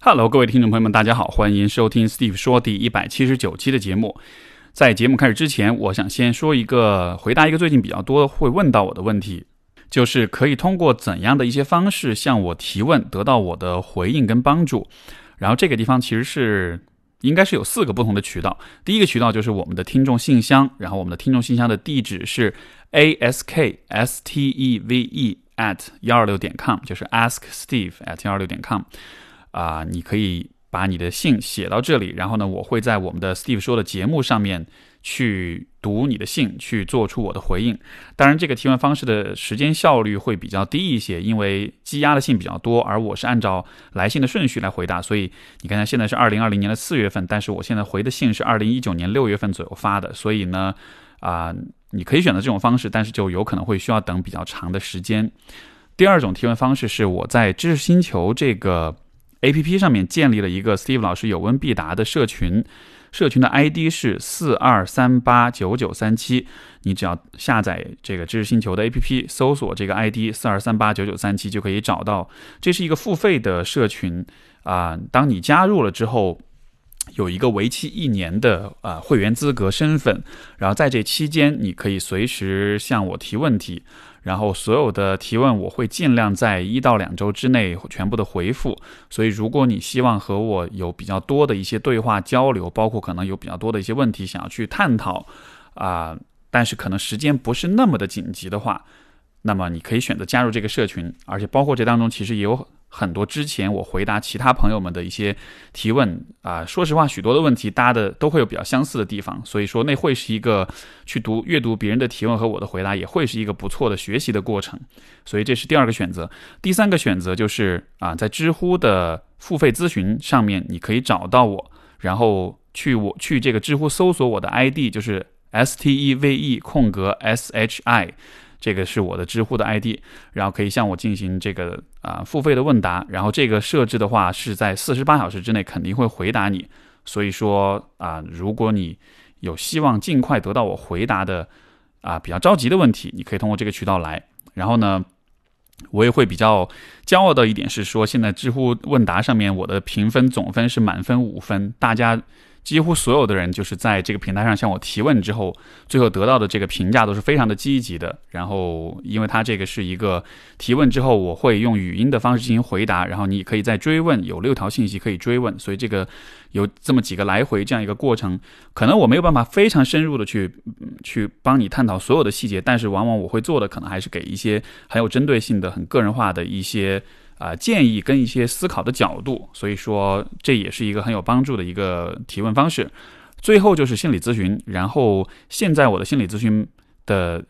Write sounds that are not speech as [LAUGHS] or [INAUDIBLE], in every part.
Hello，各位听众朋友们，大家好，欢迎收听 Steve 说第一百七十九期的节目。在节目开始之前，我想先说一个，回答一个最近比较多会问到我的问题，就是可以通过怎样的一些方式向我提问，得到我的回应跟帮助。然后这个地方其实是应该是有四个不同的渠道。第一个渠道就是我们的听众信箱，然后我们的听众信箱的地址是 ask s t e v e at 幺二六点 com，就是 ask steve at 幺二六点 com。啊，你可以把你的信写到这里，然后呢，我会在我们的 Steve 说的节目上面去读你的信，去做出我的回应。当然，这个提问方式的时间效率会比较低一些，因为积压的信比较多，而我是按照来信的顺序来回答。所以你看，现在是二零二零年的四月份，但是我现在回的信是二零一九年六月份左右发的，所以呢，啊，你可以选择这种方式，但是就有可能会需要等比较长的时间。第二种提问方式是我在知识星球这个。A P P 上面建立了一个 Steve 老师有问必答的社群，社群的 I D 是四二三八九九三七。你只要下载这个知识星球的 A P P，搜索这个 I D 四二三八九九三七就可以找到。这是一个付费的社群啊，当你加入了之后，有一个为期一年的啊会员资格身份，然后在这期间你可以随时向我提问题。然后所有的提问我会尽量在一到两周之内全部的回复，所以如果你希望和我有比较多的一些对话交流，包括可能有比较多的一些问题想要去探讨，啊，但是可能时间不是那么的紧急的话，那么你可以选择加入这个社群，而且包括这当中其实也有。很多之前我回答其他朋友们的一些提问啊，说实话，许多的问题搭的都会有比较相似的地方，所以说那会是一个去读阅读别人的提问和我的回答，也会是一个不错的学习的过程。所以这是第二个选择。第三个选择就是啊，在知乎的付费咨询上面，你可以找到我，然后去我去这个知乎搜索我的 ID，就是 S T E V E 空格 S H I。这个是我的知乎的 ID，然后可以向我进行这个啊付费的问答，然后这个设置的话是在四十八小时之内肯定会回答你，所以说啊，如果你有希望尽快得到我回答的啊比较着急的问题，你可以通过这个渠道来。然后呢，我也会比较骄傲的一点是说，现在知乎问答上面我的评分总分是满分五分，大家。几乎所有的人就是在这个平台上向我提问之后，最后得到的这个评价都是非常的积极的。然后，因为它这个是一个提问之后，我会用语音的方式进行回答，然后你可以再追问，有六条信息可以追问，所以这个有这么几个来回这样一个过程，可能我没有办法非常深入的去去帮你探讨所有的细节，但是往往我会做的可能还是给一些很有针对性的、很个人化的一些。啊，建议跟一些思考的角度，所以说这也是一个很有帮助的一个提问方式。最后就是心理咨询，然后现在我的心理咨询的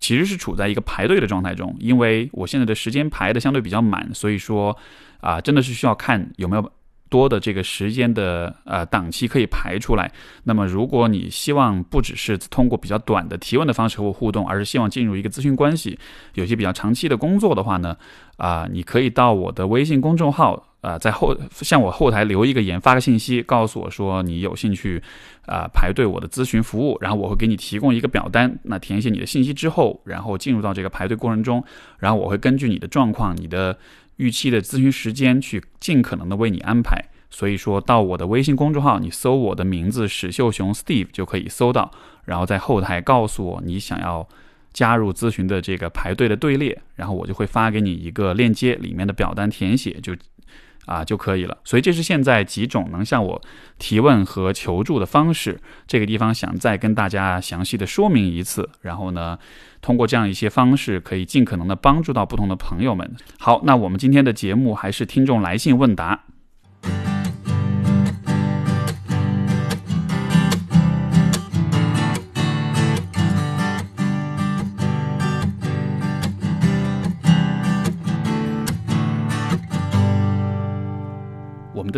其实是处在一个排队的状态中，因为我现在的时间排的相对比较满，所以说啊，真的是需要看有没有。多的这个时间的呃档期可以排出来。那么，如果你希望不只是通过比较短的提问的方式和我互动，而是希望进入一个咨询关系，有些比较长期的工作的话呢，啊，你可以到我的微信公众号啊，在后向我后台留一个言，发个信息，告诉我说你有兴趣啊排队我的咨询服务，然后我会给你提供一个表单，那填写你的信息之后，然后进入到这个排队过程中，然后我会根据你的状况，你的。预期的咨询时间，去尽可能的为你安排。所以说到我的微信公众号，你搜我的名字史秀雄 Steve 就可以搜到，然后在后台告诉我你想要加入咨询的这个排队的队列，然后我就会发给你一个链接，里面的表单填写就。啊就可以了，所以这是现在几种能向我提问和求助的方式。这个地方想再跟大家详细的说明一次，然后呢，通过这样一些方式，可以尽可能的帮助到不同的朋友们。好，那我们今天的节目还是听众来信问答。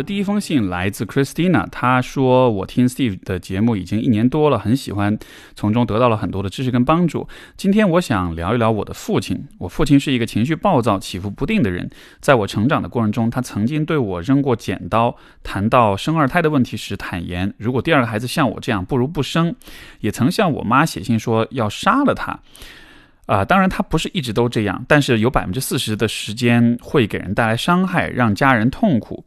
第一封信来自 Christina，她说：“我听 Steve 的节目已经一年多了，很喜欢，从中得到了很多的知识跟帮助。今天我想聊一聊我的父亲。我父亲是一个情绪暴躁、起伏不定的人。在我成长的过程中，他曾经对我扔过剪刀。谈到生二胎的问题时，坦言如果第二个孩子像我这样，不如不生。也曾向我妈写信说要杀了他。啊，当然他不是一直都这样，但是有百分之四十的时间会给人带来伤害，让家人痛苦。”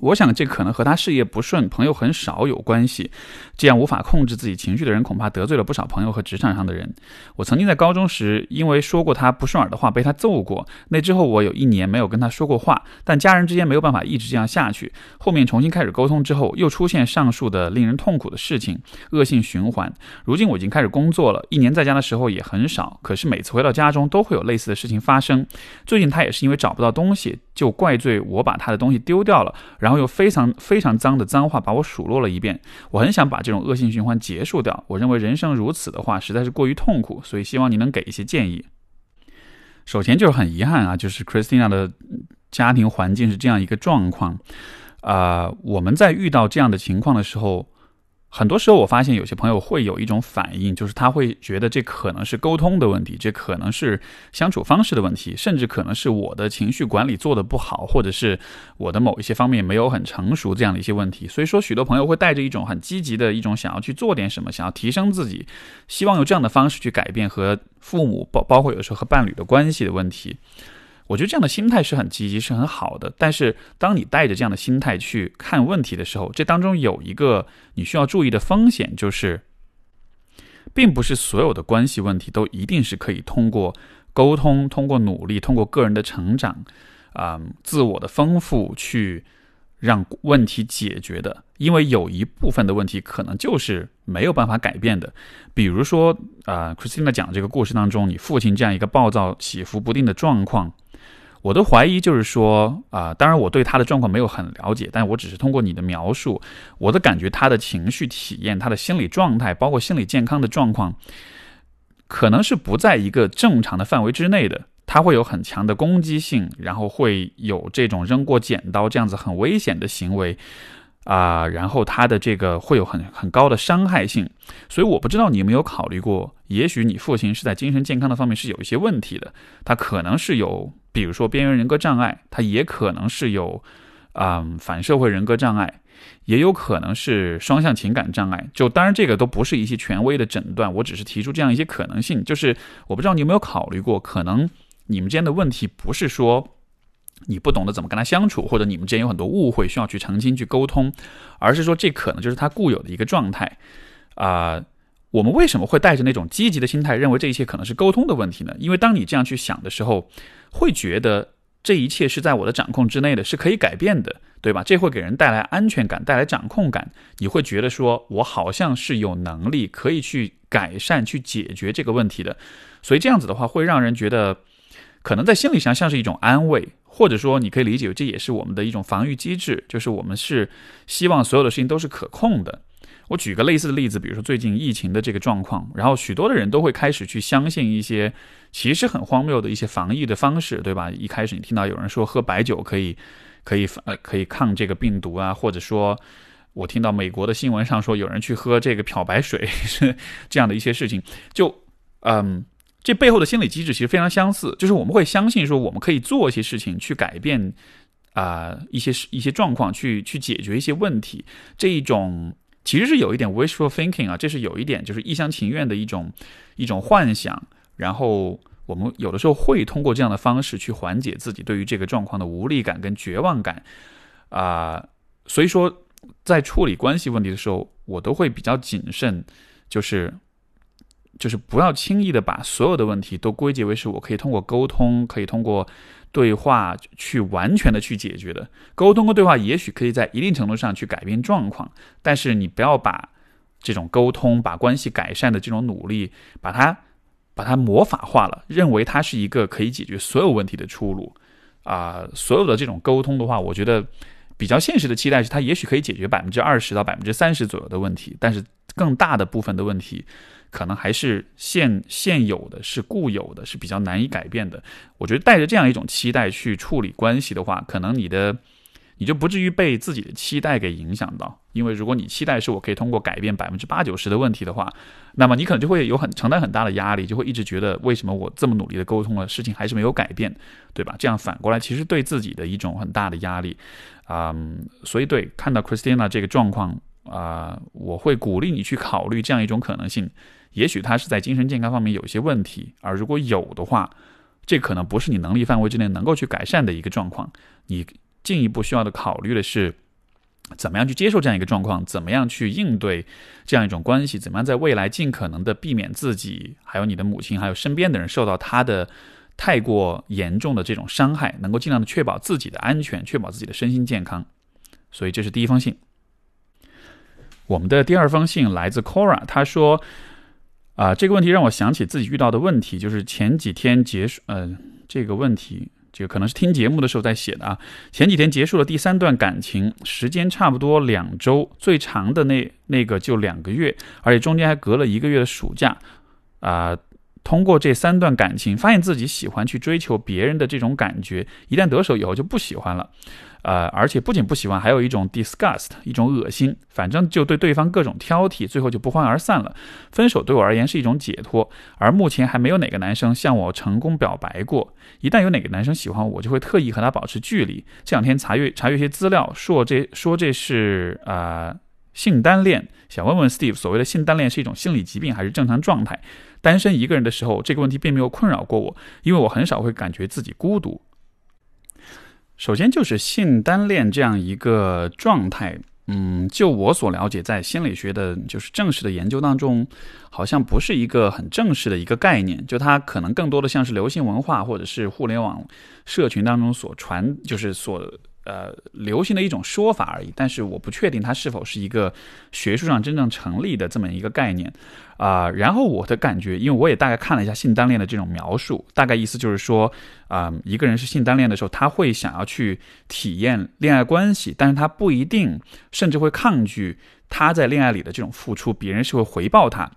我想这可能和他事业不顺、朋友很少有关系。这样无法控制自己情绪的人，恐怕得罪了不少朋友和职场上的人。我曾经在高中时，因为说过他不顺耳的话，被他揍过。那之后，我有一年没有跟他说过话。但家人之间没有办法一直这样下去。后面重新开始沟通之后，又出现上述的令人痛苦的事情，恶性循环。如今我已经开始工作了，一年在家的时候也很少。可是每次回到家中，都会有类似的事情发生。最近他也是因为找不到东西，就怪罪我把他的东西丢掉了。然后又非常非常脏的脏话把我数落了一遍，我很想把这种恶性循环结束掉。我认为人生如此的话实在是过于痛苦，所以希望你能给一些建议。首先就是很遗憾啊，就是 Christina 的家庭环境是这样一个状况，啊，我们在遇到这样的情况的时候。很多时候，我发现有些朋友会有一种反应，就是他会觉得这可能是沟通的问题，这可能是相处方式的问题，甚至可能是我的情绪管理做得不好，或者是我的某一些方面没有很成熟这样的一些问题。所以说，许多朋友会带着一种很积极的一种想要去做点什么，想要提升自己，希望用这样的方式去改变和父母包包括有时候和伴侣的关系的问题。我觉得这样的心态是很积极，是很好的。但是，当你带着这样的心态去看问题的时候，这当中有一个你需要注意的风险，就是，并不是所有的关系问题都一定是可以通过沟通、通过努力、通过个人的成长，啊，自我的丰富去让问题解决的。因为有一部分的问题可能就是没有办法改变的。比如说，啊，Christina 讲这个故事当中，你父亲这样一个暴躁、起伏不定的状况。我的怀疑就是说，啊，当然我对他的状况没有很了解，但我只是通过你的描述，我的感觉，他的情绪体验、他的心理状态，包括心理健康的状况，可能是不在一个正常的范围之内的。他会有很强的攻击性，然后会有这种扔过剪刀这样子很危险的行为。啊，然后他的这个会有很很高的伤害性，所以我不知道你有没有考虑过，也许你父亲是在精神健康的方面是有一些问题的，他可能是有，比如说边缘人格障碍，他也可能是有，嗯，反社会人格障碍，也有可能是双向情感障碍。就当然这个都不是一些权威的诊断，我只是提出这样一些可能性，就是我不知道你有没有考虑过，可能你们之间的问题不是说。你不懂得怎么跟他相处，或者你们之间有很多误会需要去澄清、去沟通，而是说这可能就是他固有的一个状态啊。我们为什么会带着那种积极的心态，认为这一切可能是沟通的问题呢？因为当你这样去想的时候，会觉得这一切是在我的掌控之内的，是可以改变的，对吧？这会给人带来安全感，带来掌控感。你会觉得说我好像是有能力可以去改善、去解决这个问题的，所以这样子的话会让人觉得，可能在心理上像是一种安慰。或者说，你可以理解，这也是我们的一种防御机制，就是我们是希望所有的事情都是可控的。我举个类似的例子，比如说最近疫情的这个状况，然后许多的人都会开始去相信一些其实很荒谬的一些防疫的方式，对吧？一开始你听到有人说喝白酒可以可以呃可以抗这个病毒啊，或者说我听到美国的新闻上说有人去喝这个漂白水 [LAUGHS] 是这样的一些事情，就嗯。这背后的心理机制其实非常相似，就是我们会相信说我们可以做一些事情去改变啊一些一些状况，去去解决一些问题。这一种其实是有一点 wishful thinking 啊，这是有一点就是一厢情愿的一种一种幻想。然后我们有的时候会通过这样的方式去缓解自己对于这个状况的无力感跟绝望感啊。所以说，在处理关系问题的时候，我都会比较谨慎，就是。就是不要轻易的把所有的问题都归结为是我可以通过沟通，可以通过对话去完全的去解决的。沟通和对话也许可以在一定程度上去改变状况，但是你不要把这种沟通、把关系改善的这种努力，把它把它魔法化了，认为它是一个可以解决所有问题的出路啊！所有的这种沟通的话，我觉得比较现实的期待是，它也许可以解决百分之二十到百分之三十左右的问题，但是更大的部分的问题。可能还是现现有的是固有的，是比较难以改变的。我觉得带着这样一种期待去处理关系的话，可能你的你就不至于被自己的期待给影响到。因为如果你期待是我可以通过改变百分之八九十的问题的话，那么你可能就会有很承担很大的压力，就会一直觉得为什么我这么努力的沟通了，事情还是没有改变，对吧？这样反过来其实对自己的一种很大的压力啊。所以对看到 Christina 这个状况啊，我会鼓励你去考虑这样一种可能性。也许他是在精神健康方面有一些问题，而如果有的话，这可能不是你能力范围之内能够去改善的一个状况。你进一步需要的考虑的是，怎么样去接受这样一个状况，怎么样去应对这样一种关系，怎么样在未来尽可能的避免自己，还有你的母亲，还有身边的人受到他的太过严重的这种伤害，能够尽量的确保自己的安全，确保自己的身心健康。所以这是第一封信。我们的第二封信来自 Cora，他说：“啊，这个问题让我想起自己遇到的问题，就是前几天结束，呃，这个问题，这个可能是听节目的时候在写的啊。前几天结束了第三段感情，时间差不多两周，最长的那那个就两个月，而且中间还隔了一个月的暑假。啊，通过这三段感情，发现自己喜欢去追求别人的这种感觉，一旦得手以后就不喜欢了。”呃，而且不仅不喜欢，还有一种 disgust，一种恶心，反正就对对方各种挑剔，最后就不欢而散了。分手对我而言是一种解脱，而目前还没有哪个男生向我成功表白过。一旦有哪个男生喜欢我，就会特意和他保持距离。这两天查阅查阅一些资料，说这说这是啊性单恋，想问问 Steve，所谓的性单恋是一种心理疾病还是正常状态？单身一个人的时候，这个问题并没有困扰过我，因为我很少会感觉自己孤独。首先就是性单恋这样一个状态，嗯，就我所了解，在心理学的，就是正式的研究当中，好像不是一个很正式的一个概念，就它可能更多的像是流行文化或者是互联网社群当中所传，就是所。呃，流行的一种说法而已，但是我不确定它是否是一个学术上真正成立的这么一个概念啊。然后我的感觉，因为我也大概看了一下性单恋的这种描述，大概意思就是说啊，一个人是性单恋的时候，他会想要去体验恋爱关系，但是他不一定，甚至会抗拒他在恋爱里的这种付出，别人是会回报他。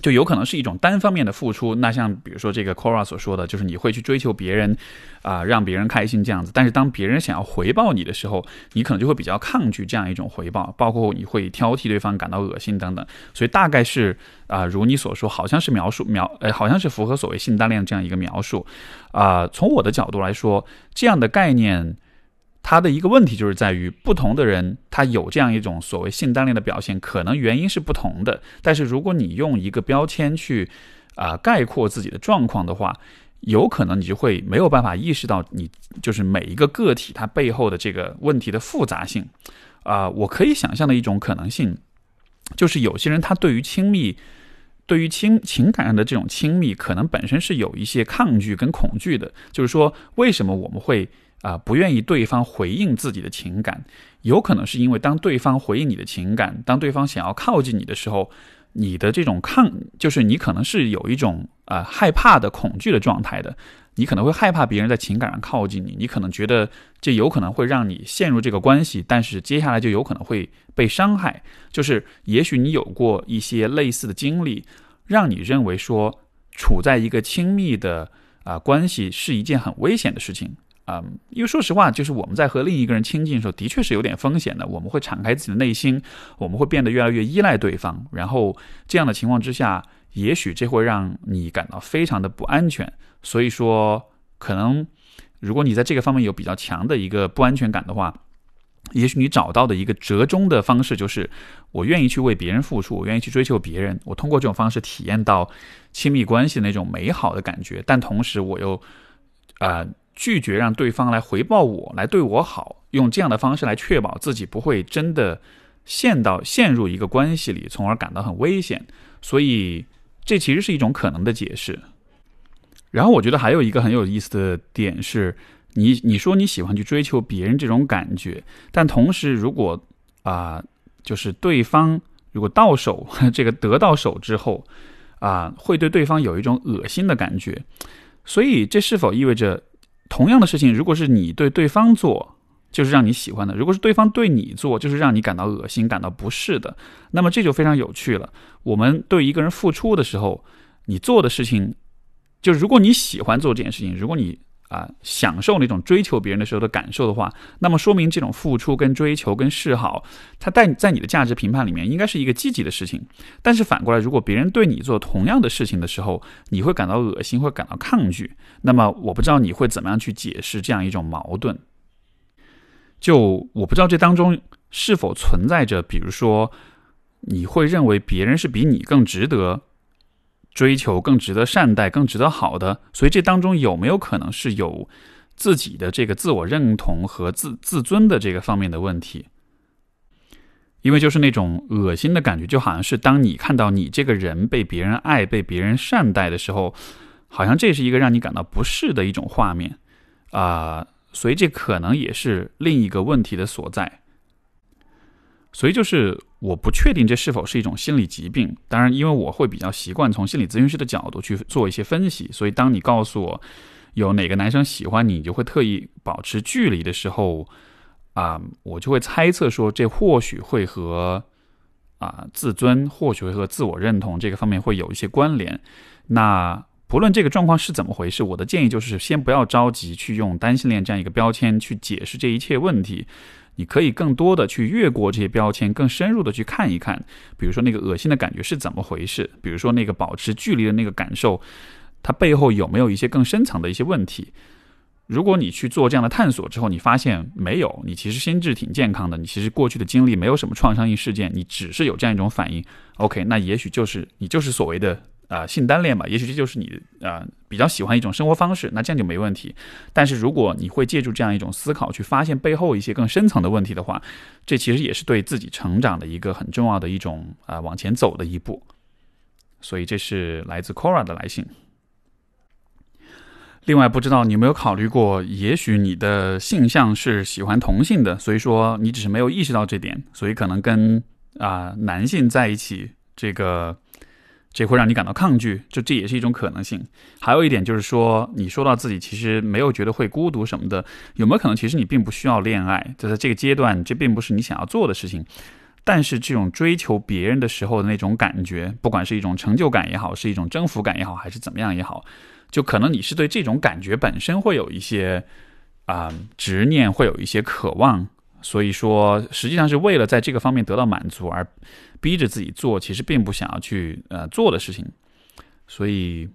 就有可能是一种单方面的付出，那像比如说这个 Cora 所说的，就是你会去追求别人，啊，让别人开心这样子。但是当别人想要回报你的时候，你可能就会比较抗拒这样一种回报，包括你会挑剔对方，感到恶心等等。所以大概是啊，如你所说，好像是描述描，呃，好像是符合所谓性单恋这样一个描述。啊，从我的角度来说，这样的概念。他的一个问题就是在于，不同的人他有这样一种所谓性单恋的表现，可能原因是不同的。但是如果你用一个标签去啊概括自己的状况的话，有可能你就会没有办法意识到你就是每一个个体它背后的这个问题的复杂性。啊，我可以想象的一种可能性，就是有些人他对于亲密，对于亲情感上的这种亲密，可能本身是有一些抗拒跟恐惧的。就是说，为什么我们会？啊，不愿意对方回应自己的情感，有可能是因为当对方回应你的情感，当对方想要靠近你的时候，你的这种抗，就是你可能是有一种啊害怕的恐惧的状态的，你可能会害怕别人在情感上靠近你，你可能觉得这有可能会让你陷入这个关系，但是接下来就有可能会被伤害，就是也许你有过一些类似的经历，让你认为说处在一个亲密的啊关系是一件很危险的事情。嗯，因为说实话，就是我们在和另一个人亲近的时候，的确是有点风险的。我们会敞开自己的内心，我们会变得越来越依赖对方。然后这样的情况之下，也许这会让你感到非常的不安全。所以说，可能如果你在这个方面有比较强的一个不安全感的话，也许你找到的一个折中的方式就是，我愿意去为别人付出，我愿意去追求别人，我通过这种方式体验到亲密关系的那种美好的感觉。但同时，我又啊。拒绝让对方来回报我，来对我好，用这样的方式来确保自己不会真的陷到陷入一个关系里，从而感到很危险。所以，这其实是一种可能的解释。然后，我觉得还有一个很有意思的点是，你你说你喜欢去追求别人这种感觉，但同时，如果啊，就是对方如果到手 [LAUGHS] 这个得到手之后啊，会对对方有一种恶心的感觉。所以，这是否意味着？同样的事情，如果是你对对方做，就是让你喜欢的；如果是对方对你做，就是让你感到恶心、感到不适的。那么这就非常有趣了。我们对一个人付出的时候，你做的事情，就如果你喜欢做这件事情，如果你。啊，享受那种追求别人的时候的感受的话，那么说明这种付出跟追求跟示好，它在在你的价值评判里面应该是一个积极的事情。但是反过来，如果别人对你做同样的事情的时候，你会感到恶心，会感到抗拒，那么我不知道你会怎么样去解释这样一种矛盾。就我不知道这当中是否存在着，比如说你会认为别人是比你更值得。追求更值得善待、更值得好的，所以这当中有没有可能是有自己的这个自我认同和自自尊的这个方面的问题。因为就是那种恶心的感觉，就好像是当你看到你这个人被别人爱、被别人善待的时候，好像这是一个让你感到不适的一种画面啊。所以这可能也是另一个问题的所在。所以就是我不确定这是否是一种心理疾病。当然，因为我会比较习惯从心理咨询师的角度去做一些分析，所以当你告诉我有哪个男生喜欢你，你就会特意保持距离的时候。啊，我就会猜测说，这或许会和啊自尊，或许会和自我认同这个方面会有一些关联。那不论这个状况是怎么回事，我的建议就是先不要着急去用单性恋这样一个标签去解释这一切问题。你可以更多的去越过这些标签，更深入的去看一看，比如说那个恶心的感觉是怎么回事，比如说那个保持距离的那个感受，它背后有没有一些更深层的一些问题。如果你去做这样的探索之后，你发现没有，你其实心智挺健康的，你其实过去的经历没有什么创伤性事件，你只是有这样一种反应。OK，那也许就是你就是所谓的啊性单恋吧，也许这就是你啊比较喜欢一种生活方式，那这样就没问题。但是如果你会借助这样一种思考去发现背后一些更深层的问题的话，这其实也是对自己成长的一个很重要的一种啊往前走的一步。所以这是来自 Cora 的来信。另外，不知道你有没有考虑过，也许你的性向是喜欢同性的，所以说你只是没有意识到这点，所以可能跟啊男性在一起，这个这会让你感到抗拒，就这也是一种可能性。还有一点就是说，你说到自己其实没有觉得会孤独什么的，有没有可能其实你并不需要恋爱，就在这个阶段，这并不是你想要做的事情。但是这种追求别人的时候的那种感觉，不管是一种成就感也好，是一种征服感也好，还是怎么样也好。就可能你是对这种感觉本身会有一些啊执念，会有一些渴望，所以说实际上是为了在这个方面得到满足而逼着自己做，其实并不想要去呃做的事情，所以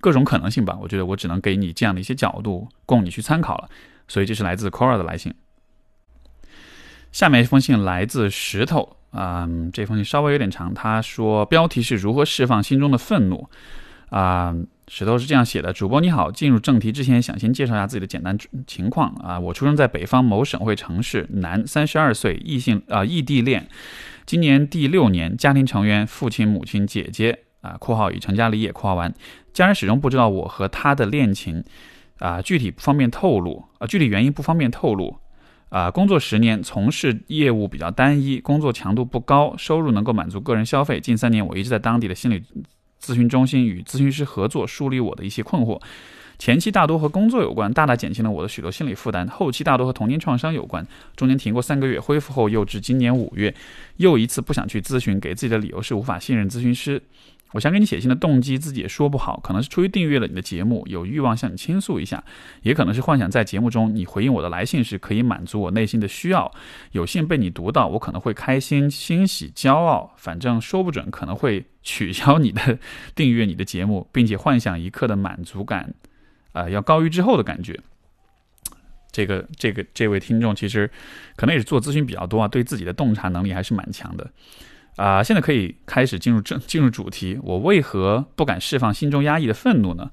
各种可能性吧，我觉得我只能给你这样的一些角度供你去参考了。所以这是来自 Cora 的来信，下面一封信来自石头，嗯，这封信稍微有点长，他说标题是如何释放心中的愤怒。啊，石头是这样写的：主播你好，进入正题之前，想先介绍一下自己的简单情况啊。我出生在北方某省会城市，男，三十二岁，异性啊，异地恋，今年第六年，家庭成员父亲、母亲、姐姐啊（括号已成家立业）（括号完），家人始终不知道我和他的恋情啊，具体不方便透露啊，具体原因不方便透露啊。工作十年，从事业务比较单一，工作强度不高，收入能够满足个人消费。近三年，我一直在当地的心理。咨询中心与咨询师合作，梳理我的一些困惑。前期大多和工作有关，大大减轻了我的许多心理负担；后期大多和童年创伤有关，中间停过三个月，恢复后又至今年五月，又一次不想去咨询，给自己的理由是无法信任咨询师。我想给你写信的动机，自己也说不好，可能是出于订阅了你的节目，有欲望向你倾诉一下，也可能是幻想在节目中你回应我的来信时，可以满足我内心的需要。有幸被你读到，我可能会开心、欣喜、骄傲，反正说不准可能会取消你的订阅你的节目，并且幻想一刻的满足感，啊，要高于之后的感觉。这个这个这位听众其实可能也是做咨询比较多啊，对自己的洞察能力还是蛮强的。啊，现在可以开始进入正进入主题。我为何不敢释放心中压抑的愤怒呢？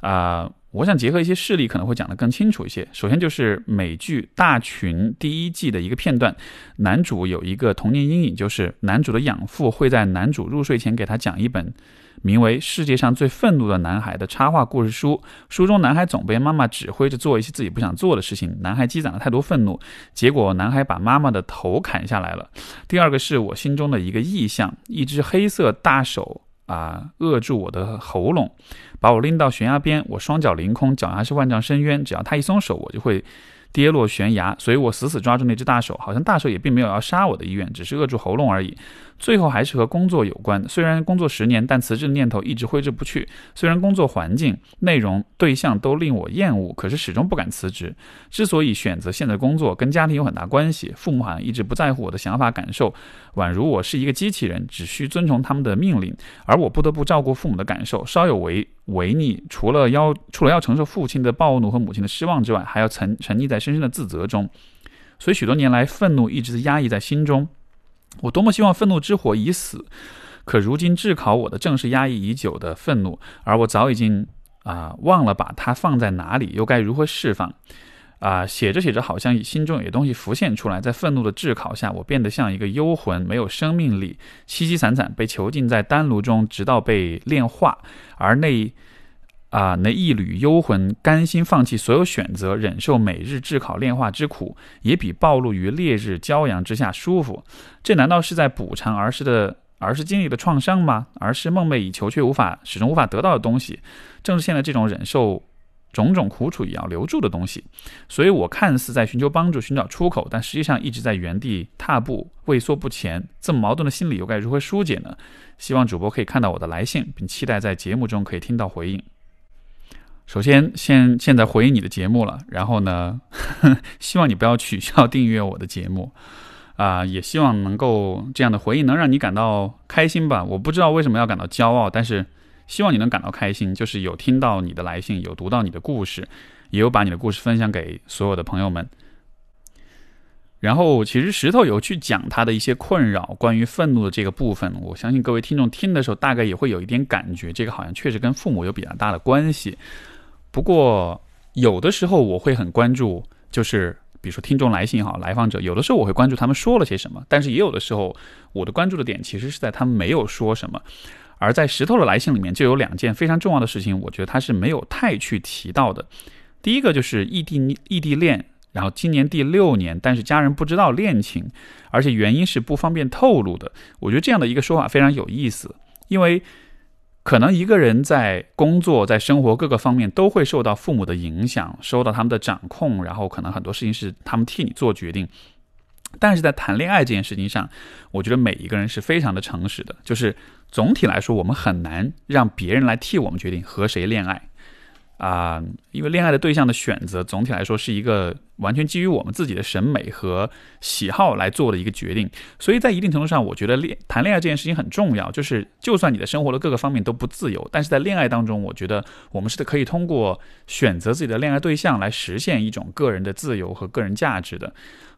啊，我想结合一些事例，可能会讲得更清楚一些。首先就是美剧《大群》第一季的一个片段，男主有一个童年阴影，就是男主的养父会在男主入睡前给他讲一本。名为《世界上最愤怒的男孩》的插画故事书，书中男孩总被妈妈指挥着做一些自己不想做的事情，男孩积攒了太多愤怒，结果男孩把妈妈的头砍下来了。第二个是我心中的一个意象，一只黑色大手啊扼住我的喉咙，把我拎到悬崖边，我双脚凌空，脚下是万丈深渊，只要他一松手，我就会。跌落悬崖，所以我死死抓住那只大手，好像大手也并没有要杀我的意愿，只是扼住喉咙而已。最后还是和工作有关，虽然工作十年，但辞职的念头一直挥之不去。虽然工作环境、内容、对象都令我厌恶，可是始终不敢辞职。之所以选择现在工作，跟家庭有很大关系。父母好像一直不在乎我的想法感受，宛如我是一个机器人，只需遵从他们的命令，而我不得不照顾父母的感受，稍有违。违逆，除了要除了要承受父亲的暴怒和母亲的失望之外，还要沉沉溺在深深的自责中，所以许多年来，愤怒一直压抑在心中。我多么希望愤怒之火已死，可如今炙烤我的正是压抑已久的愤怒，而我早已经啊，忘了把它放在哪里，又该如何释放？啊，写着写着，好像心中有些东西浮现出来，在愤怒的炙烤下，我变得像一个幽魂，没有生命力，凄凄惨惨被囚禁在丹炉中，直到被炼化。而那啊，那一缕幽魂甘心放弃所有选择，忍受每日炙烤炼化之苦，也比暴露于烈日骄阳之下舒服。这难道是在补偿儿时的儿时经历的创伤吗？儿时梦寐以求却无法始终无法得到的东西，正是现在这种忍受。种种苦楚也要留住的东西，所以我看似在寻求帮助、寻找出口，但实际上一直在原地踏步、畏缩不前。这么矛盾的心理又该如何疏解呢？希望主播可以看到我的来信，并期待在节目中可以听到回应。首先，现现在回应你的节目了，然后呢，[LAUGHS] 希望你不要取消订阅我的节目啊，也希望能够这样的回应能让你感到开心吧。我不知道为什么要感到骄傲，但是。希望你能感到开心，就是有听到你的来信，有读到你的故事，也有把你的故事分享给所有的朋友们。然后，其实石头有去讲他的一些困扰，关于愤怒的这个部分，我相信各位听众听的时候，大概也会有一点感觉，这个好像确实跟父母有比较大的关系。不过，有的时候我会很关注，就是比如说听众来信也好，来访者，有的时候我会关注他们说了些什么，但是也有的时候，我的关注的点其实是在他们没有说什么。而在石头的来信里面，就有两件非常重要的事情，我觉得他是没有太去提到的。第一个就是异地异地恋，然后今年第六年，但是家人不知道恋情，而且原因是不方便透露的。我觉得这样的一个说法非常有意思，因为可能一个人在工作、在生活各个方面都会受到父母的影响，受到他们的掌控，然后可能很多事情是他们替你做决定。但是在谈恋爱这件事情上，我觉得每一个人是非常的诚实的。就是总体来说，我们很难让别人来替我们决定和谁恋爱啊，因为恋爱的对象的选择，总体来说是一个完全基于我们自己的审美和喜好来做的一个决定。所以在一定程度上，我觉得恋谈恋爱这件事情很重要。就是就算你的生活的各个方面都不自由，但是在恋爱当中，我觉得我们是可以通过选择自己的恋爱对象来实现一种个人的自由和个人价值的。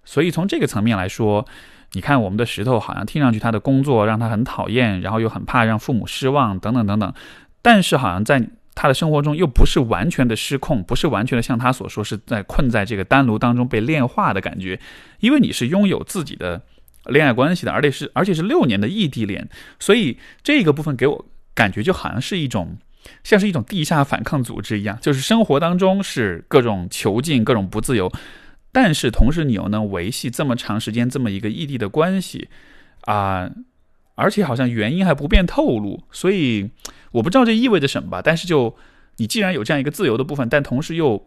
所以从这个层面来说，你看我们的石头好像听上去他的工作让他很讨厌，然后又很怕让父母失望等等等等，但是好像在他的生活中又不是完全的失控，不是完全的像他所说是在困在这个丹炉当中被炼化的感觉，因为你是拥有自己的恋爱关系的，而且是而且是六年的异地恋，所以这个部分给我感觉就好像是一种像是一种地下反抗组织一样，就是生活当中是各种囚禁，各种不自由。但是同时，你又能维系这么长时间这么一个异地的关系，啊，而且好像原因还不便透露，所以我不知道这意味着什么吧。但是就你既然有这样一个自由的部分，但同时又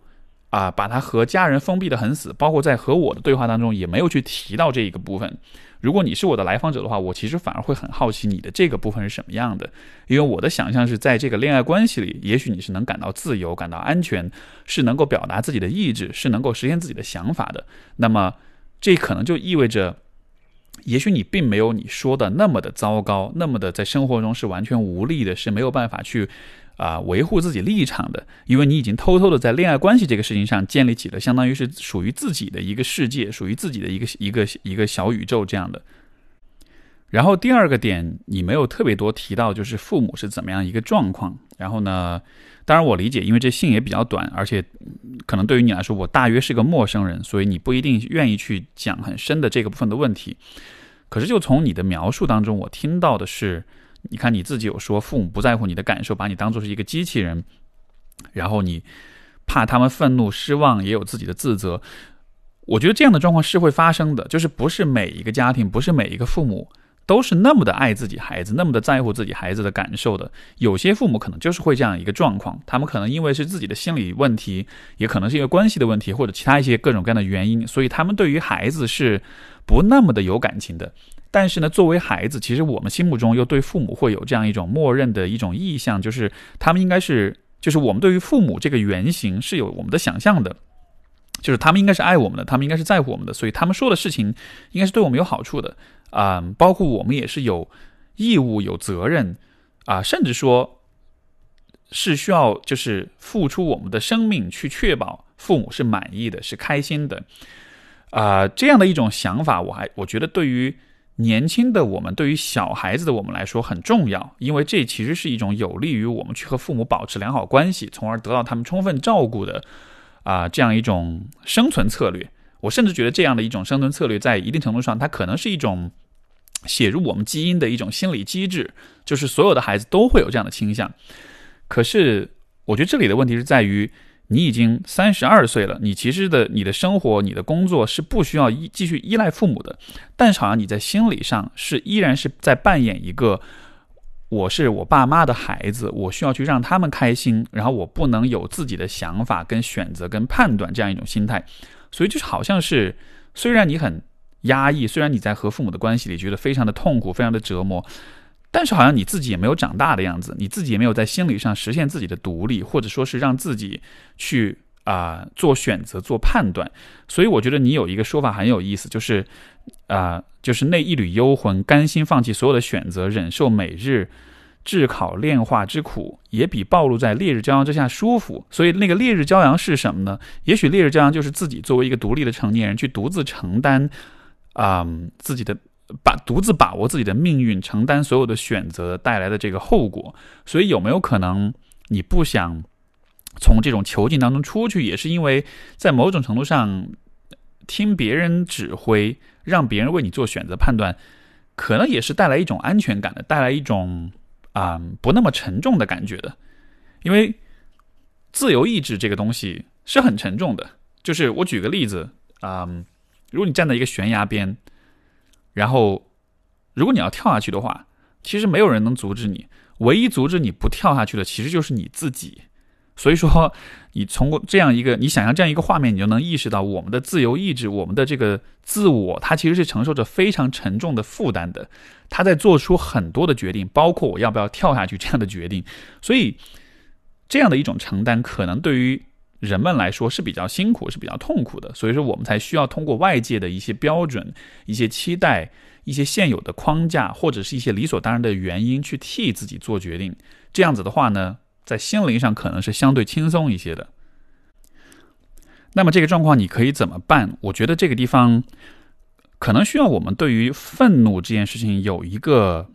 啊把它和家人封闭的很死，包括在和我的对话当中也没有去提到这一个部分。如果你是我的来访者的话，我其实反而会很好奇你的这个部分是什么样的，因为我的想象是在这个恋爱关系里，也许你是能感到自由、感到安全，是能够表达自己的意志，是能够实现自己的想法的。那么，这可能就意味着，也许你并没有你说的那么的糟糕，那么的在生活中是完全无力的，是没有办法去。啊，维护自己立场的，因为你已经偷偷的在恋爱关系这个事情上建立起了相当于是属于自己的一个世界，属于自己的一个一个一个小宇宙这样的。然后第二个点，你没有特别多提到，就是父母是怎么样一个状况。然后呢，当然我理解，因为这信也比较短，而且可能对于你来说，我大约是个陌生人，所以你不一定愿意去讲很深的这个部分的问题。可是就从你的描述当中，我听到的是。你看你自己有说父母不在乎你的感受，把你当做是一个机器人，然后你怕他们愤怒失望，也有自己的自责。我觉得这样的状况是会发生的，就是不是每一个家庭，不是每一个父母都是那么的爱自己孩子，那么的在乎自己孩子的感受的。有些父母可能就是会这样一个状况，他们可能因为是自己的心理问题，也可能是一个关系的问题，或者其他一些各种各样的原因，所以他们对于孩子是不那么的有感情的。但是呢，作为孩子，其实我们心目中又对父母会有这样一种默认的一种意向，就是他们应该是，就是我们对于父母这个原型是有我们的想象的，就是他们应该是爱我们的，他们应该是在乎我们的，所以他们说的事情应该是对我们有好处的啊，包括我们也是有义务、有责任啊，甚至说是需要就是付出我们的生命去确保父母是满意的、是开心的。啊，这样的一种想法，我还我觉得对于年轻的我们对于小孩子的我们来说很重要，因为这其实是一种有利于我们去和父母保持良好关系，从而得到他们充分照顾的啊这样一种生存策略。我甚至觉得这样的一种生存策略，在一定程度上，它可能是一种写入我们基因的一种心理机制，就是所有的孩子都会有这样的倾向。可是，我觉得这里的问题是在于。你已经三十二岁了，你其实的你的生活、你的工作是不需要依继续依赖父母的，但是好像你在心理上是依然是在扮演一个我是我爸妈的孩子，我需要去让他们开心，然后我不能有自己的想法、跟选择、跟判断这样一种心态，所以就是好像是虽然你很压抑，虽然你在和父母的关系里觉得非常的痛苦、非常的折磨。但是好像你自己也没有长大的样子，你自己也没有在心理上实现自己的独立，或者说是让自己去啊做选择、做判断。所以我觉得你有一个说法很有意思，就是啊，就是那一缕幽魂，甘心放弃所有的选择，忍受每日炙烤炼化之苦，也比暴露在烈日骄阳之下舒服。所以那个烈日骄阳是什么呢？也许烈日骄阳就是自己作为一个独立的成年人去独自承担啊自己的。把独自把握自己的命运，承担所有的选择带来的这个后果，所以有没有可能你不想从这种囚禁当中出去，也是因为在某种程度上听别人指挥，让别人为你做选择判断，可能也是带来一种安全感的，带来一种啊不那么沉重的感觉的。因为自由意志这个东西是很沉重的。就是我举个例子啊，如果你站在一个悬崖边。然后，如果你要跳下去的话，其实没有人能阻止你。唯一阻止你不跳下去的，其实就是你自己。所以说，你从这样一个你想象这样一个画面，你就能意识到我们的自由意志，我们的这个自我，它其实是承受着非常沉重的负担的。他在做出很多的决定，包括我要不要跳下去这样的决定。所以，这样的一种承担，可能对于人们来说是比较辛苦，是比较痛苦的，所以说我们才需要通过外界的一些标准、一些期待、一些现有的框架，或者是一些理所当然的原因去替自己做决定。这样子的话呢，在心灵上可能是相对轻松一些的。那么这个状况你可以怎么办？我觉得这个地方可能需要我们对于愤怒这件事情有一个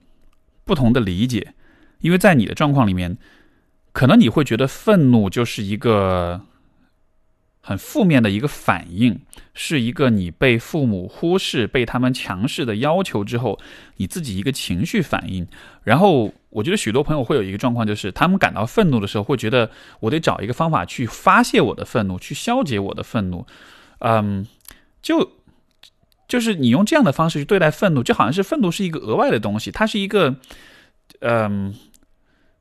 不同的理解，因为在你的状况里面，可能你会觉得愤怒就是一个。很负面的一个反应，是一个你被父母忽视、被他们强势的要求之后，你自己一个情绪反应。然后，我觉得许多朋友会有一个状况，就是他们感到愤怒的时候，会觉得我得找一个方法去发泄我的愤怒，去消解我的愤怒。嗯，就就是你用这样的方式去对待愤怒，就好像是愤怒是一个额外的东西，它是一个，嗯，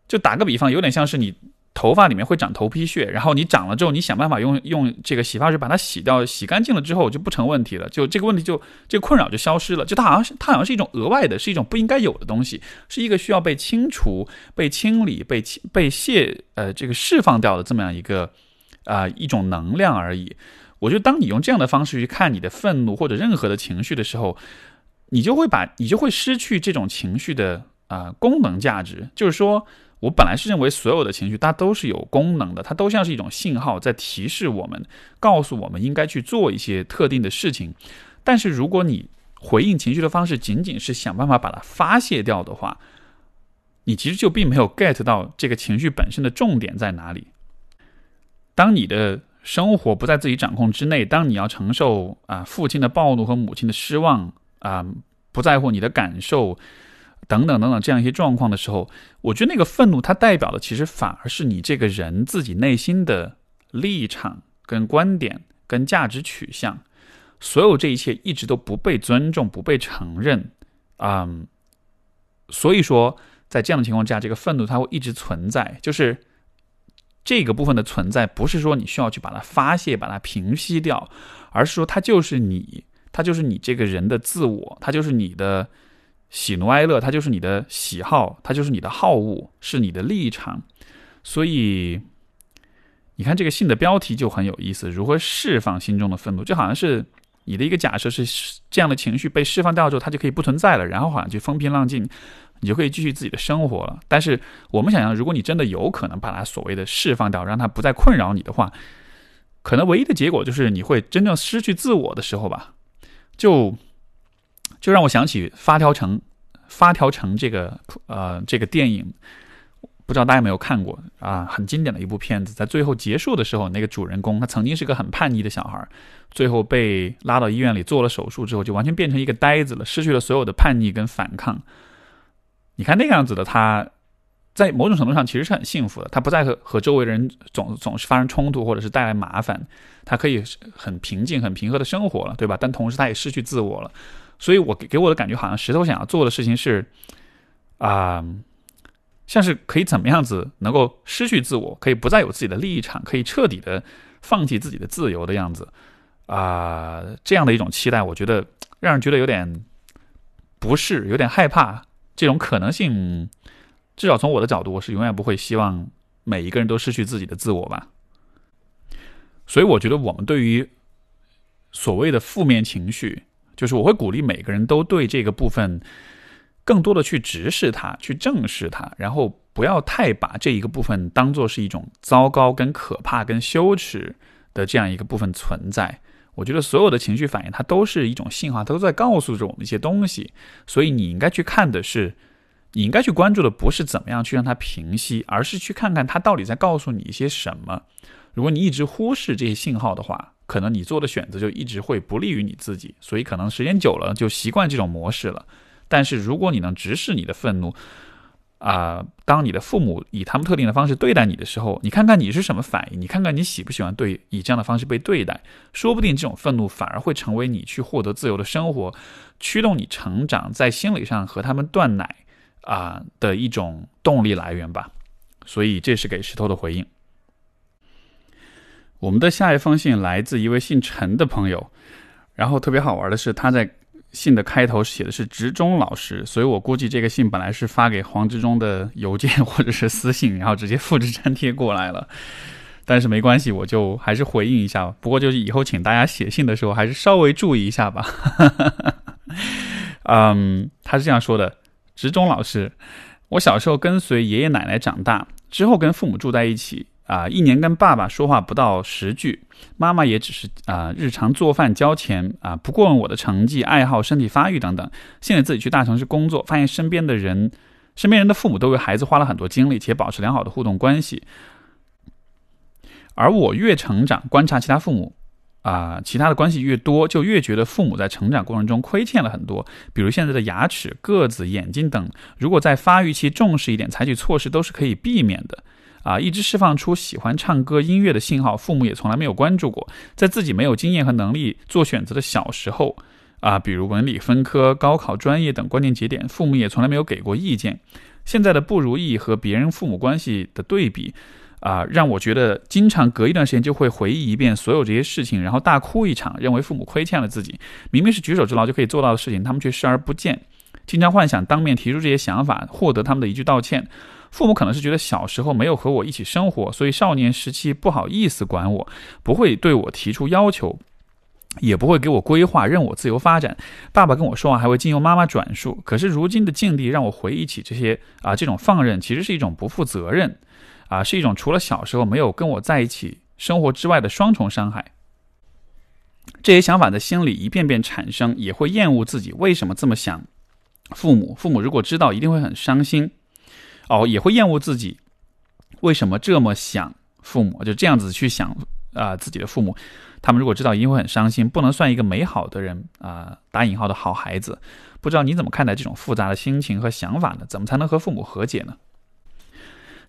就打个比方，有点像是你。头发里面会长头皮屑，然后你长了之后，你想办法用用这个洗发水把它洗掉，洗干净了之后就不成问题了，就这个问题就这个困扰就消失了。就它好像是它好像是一种额外的，是一种不应该有的东西，是一个需要被清除、被清理、被清被卸呃这个释放掉的这么样一个啊一种能量而已。我觉得当你用这样的方式去看你的愤怒或者任何的情绪的时候，你就会把你就会失去这种情绪的啊功能价值，就是说。我本来是认为所有的情绪它都是有功能的，它都像是一种信号，在提示我们，告诉我们应该去做一些特定的事情。但是如果你回应情绪的方式仅仅是想办法把它发泄掉的话，你其实就并没有 get 到这个情绪本身的重点在哪里。当你的生活不在自己掌控之内，当你要承受啊父亲的暴怒和母亲的失望啊，不在乎你的感受。等等等等，这样一些状况的时候，我觉得那个愤怒，它代表的其实反而是你这个人自己内心的立场、跟观点、跟价值取向，所有这一切一直都不被尊重、不被承认，嗯，所以说，在这样的情况之下，这个愤怒它会一直存在，就是这个部分的存在，不是说你需要去把它发泄、把它平息掉，而是说它就是你，它就是你这个人的自我，它就是你的。喜怒哀乐，它就是你的喜好，它就是你的好恶，是你的立场。所以，你看这个信的标题就很有意思：如何释放心中的愤怒？就好像是你的一个假设是这样的情绪被释放掉之后，它就可以不存在了，然后好像就风平浪静，你就可以继续自己的生活了。但是，我们想象，如果你真的有可能把它所谓的释放掉，让它不再困扰你的话，可能唯一的结果就是你会真正失去自我的时候吧。就。就让我想起《发条城》，《发条城》这个呃这个电影，不知道大家有没有看过啊？很经典的一部片子。在最后结束的时候，那个主人公他曾经是个很叛逆的小孩，最后被拉到医院里做了手术之后，就完全变成一个呆子了，失去了所有的叛逆跟反抗。你看那个样子的他。在某种程度上，其实是很幸福的。他不再和和周围人总总是发生冲突，或者是带来麻烦，他可以很平静、很平和的生活了，对吧？但同时，他也失去自我了。所以，我给给我的感觉，好像石头想要做的事情是，啊，像是可以怎么样子能够失去自我，可以不再有自己的立场，可以彻底的放弃自己的自由的样子啊，这样的一种期待，我觉得让人觉得有点不适，有点害怕。这种可能性。至少从我的角度，我是永远不会希望每一个人都失去自己的自我吧。所以，我觉得我们对于所谓的负面情绪，就是我会鼓励每个人都对这个部分更多的去直视它，去正视它，然后不要太把这一个部分当做是一种糟糕、跟可怕、跟羞耻的这样一个部分存在。我觉得所有的情绪反应，它都是一种信号，它都在告诉着我们一些东西。所以，你应该去看的是。你应该去关注的不是怎么样去让它平息，而是去看看它到底在告诉你一些什么。如果你一直忽视这些信号的话，可能你做的选择就一直会不利于你自己。所以可能时间久了就习惯这种模式了。但是如果你能直视你的愤怒，啊，当你的父母以他们特定的方式对待你的时候，你看看你是什么反应？你看看你喜不喜欢对以这样的方式被对待？说不定这种愤怒反而会成为你去获得自由的生活，驱动你成长，在心理上和他们断奶。啊的一种动力来源吧，所以这是给石头的回应。我们的下一封信来自一位姓陈的朋友，然后特别好玩的是，他在信的开头写的是职中老师，所以我估计这个信本来是发给黄执中的邮件或者是私信，然后直接复制粘贴过来了。但是没关系，我就还是回应一下。不过就是以后请大家写信的时候，还是稍微注意一下吧。[LAUGHS] 嗯，他是这样说的。职中老师，我小时候跟随爷爷奶奶长大，之后跟父母住在一起啊，一年跟爸爸说话不到十句，妈妈也只是啊日常做饭交钱啊，不过问我的成绩、爱好、身体发育等等。现在自己去大城市工作，发现身边的人，身边人的父母都为孩子花了很多精力，且保持良好的互动关系，而我越成长，观察其他父母。啊，其他的关系越多，就越觉得父母在成长过程中亏欠了很多。比如现在的牙齿、个子、眼睛等，如果在发育期重视一点，采取措施都是可以避免的。啊，一直释放出喜欢唱歌、音乐的信号，父母也从来没有关注过。在自己没有经验和能力做选择的小时候，啊，比如文理分科、高考、专业等关键节点，父母也从来没有给过意见。现在的不如意和别人父母关系的对比。啊，让我觉得经常隔一段时间就会回忆一遍所有这些事情，然后大哭一场，认为父母亏欠了自己。明明是举手之劳就可以做到的事情，他们却视而不见。经常幻想当面提出这些想法，获得他们的一句道歉。父母可能是觉得小时候没有和我一起生活，所以少年时期不好意思管我，不会对我提出要求，也不会给我规划，任我自由发展。爸爸跟我说话还会经由妈妈转述。可是如今的境地让我回忆起这些啊，这种放任其实是一种不负责任。啊，是一种除了小时候没有跟我在一起生活之外的双重伤害。这些想法在心里一遍遍产生，也会厌恶自己为什么这么想。父母，父母如果知道，一定会很伤心。哦，也会厌恶自己为什么这么想。父母就这样子去想啊，自己的父母，他们如果知道，一定会很伤心，不能算一个美好的人啊，打引号的好孩子。不知道你怎么看待这种复杂的心情和想法呢？怎么才能和父母和解呢？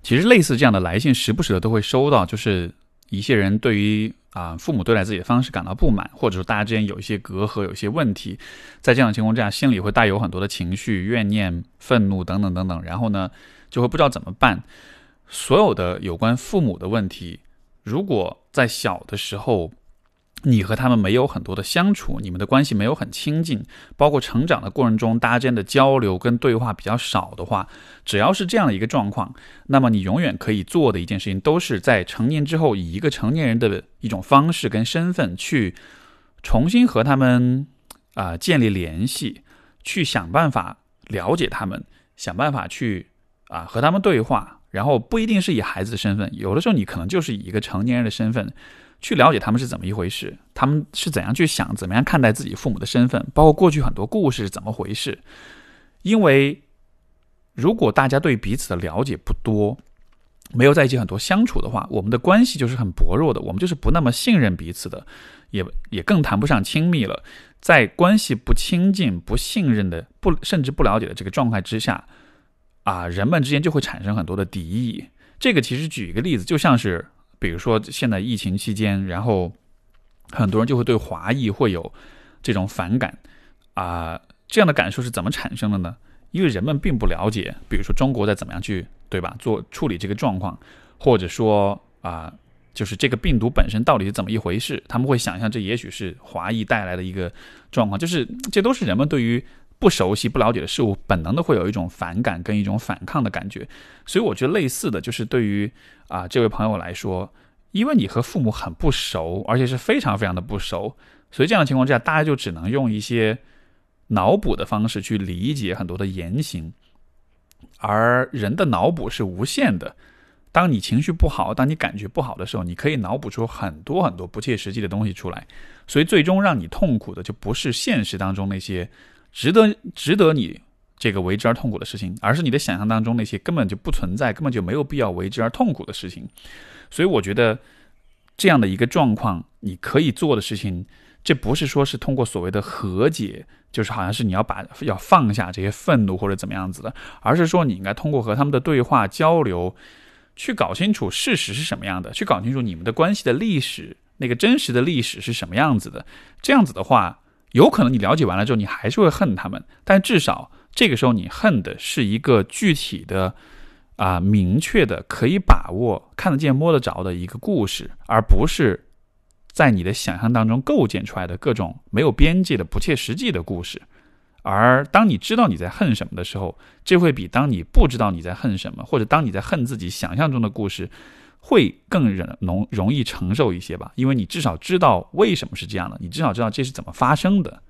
其实类似这样的来信，时不时的都会收到，就是一些人对于啊父母对待自己的方式感到不满，或者说大家之间有一些隔阂，有一些问题，在这样的情况之下，心里会带有很多的情绪、怨念、愤怒等等等等，然后呢，就会不知道怎么办。所有的有关父母的问题，如果在小的时候，你和他们没有很多的相处，你们的关系没有很亲近，包括成长的过程中，大家之间的交流跟对话比较少的话，只要是这样的一个状况，那么你永远可以做的一件事情，都是在成年之后，以一个成年人的一种方式跟身份去重新和他们啊建立联系，去想办法了解他们，想办法去啊和他们对话，然后不一定是以孩子的身份，有的时候你可能就是以一个成年人的身份。去了解他们是怎么一回事，他们是怎样去想，怎么样看待自己父母的身份，包括过去很多故事是怎么回事。因为如果大家对彼此的了解不多，没有在一起很多相处的话，我们的关系就是很薄弱的，我们就是不那么信任彼此的，也也更谈不上亲密了。在关系不亲近、不信任的、不甚至不了解的这个状态之下，啊，人们之间就会产生很多的敌意。这个其实举一个例子，就像是比如说现在疫情期间，然后很多人就会对华裔会有这种反感啊，这样的感受是怎么产生的呢？因为人们并不了解，比如说中国在怎么样去。对吧？做处理这个状况，或者说啊，就是这个病毒本身到底是怎么一回事？他们会想象这也许是华裔带来的一个状况，就是这都是人们对于不熟悉、不了解的事物本能的会有一种反感跟一种反抗的感觉。所以我觉得类似的就是对于啊这位朋友来说，因为你和父母很不熟，而且是非常非常的不熟，所以这样的情况之下，大家就只能用一些脑补的方式去理解很多的言行。而人的脑补是无限的，当你情绪不好，当你感觉不好的时候，你可以脑补出很多很多不切实际的东西出来。所以最终让你痛苦的就不是现实当中那些值得值得你这个为之而痛苦的事情，而是你的想象当中那些根本就不存在、根本就没有必要为之而痛苦的事情。所以我觉得这样的一个状况，你可以做的事情。这不是说是通过所谓的和解，就是好像是你要把要放下这些愤怒或者怎么样子的，而是说你应该通过和他们的对话交流，去搞清楚事实是什么样的，去搞清楚你们的关系的历史，那个真实的历史是什么样子的。这样子的话，有可能你了解完了之后，你还是会恨他们，但至少这个时候你恨的是一个具体的、啊明确的、可以把握、看得见、摸得着的一个故事，而不是。在你的想象当中构建出来的各种没有边界的不切实际的故事，而当你知道你在恨什么的时候，这会比当你不知道你在恨什么，或者当你在恨自己想象中的故事，会更容容易承受一些吧？因为你至少知道为什么是这样的，你至少知道这是怎么发生的。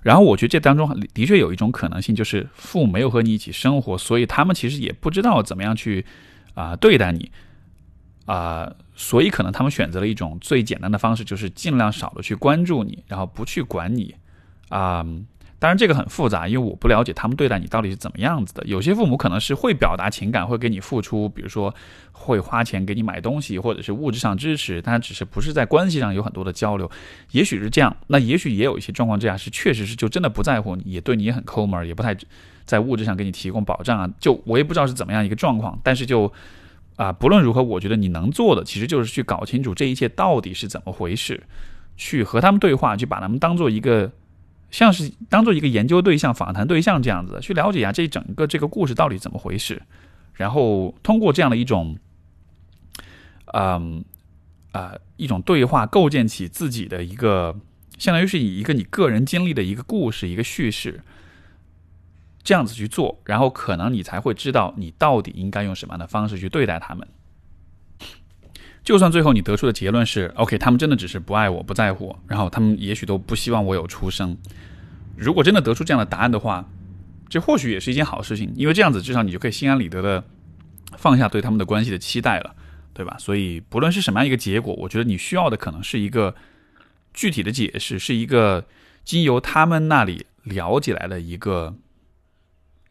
然后我觉得这当中的确有一种可能性，就是父母没有和你一起生活，所以他们其实也不知道怎么样去啊对待你。啊，所以可能他们选择了一种最简单的方式，就是尽量少的去关注你，然后不去管你。啊，当然这个很复杂，因为我不了解他们对待你到底是怎么样子的。有些父母可能是会表达情感，会给你付出，比如说会花钱给你买东西，或者是物质上支持，但只是不是在关系上有很多的交流。也许是这样，那也许也有一些状况之下是确实是就真的不在乎你，也对你也很抠门，也不太在物质上给你提供保障啊。就我也不知道是怎么样一个状况，但是就。啊，不论如何，我觉得你能做的其实就是去搞清楚这一切到底是怎么回事，去和他们对话，去把他们当做一个像是当做一个研究对象、访谈对象这样子，去了解一下这整个这个故事到底怎么回事，然后通过这样的一种，嗯啊一种对话，构建起自己的一个，相当于是以一个你个人经历的一个故事、一个叙事。这样子去做，然后可能你才会知道你到底应该用什么样的方式去对待他们。就算最后你得出的结论是 OK，他们真的只是不爱我、不在乎，然后他们也许都不希望我有出生。如果真的得出这样的答案的话，这或许也是一件好事情，因为这样子至少你就可以心安理得的放下对他们的关系的期待了，对吧？所以不论是什么样一个结果，我觉得你需要的可能是一个具体的解释，是一个经由他们那里了解来的一个。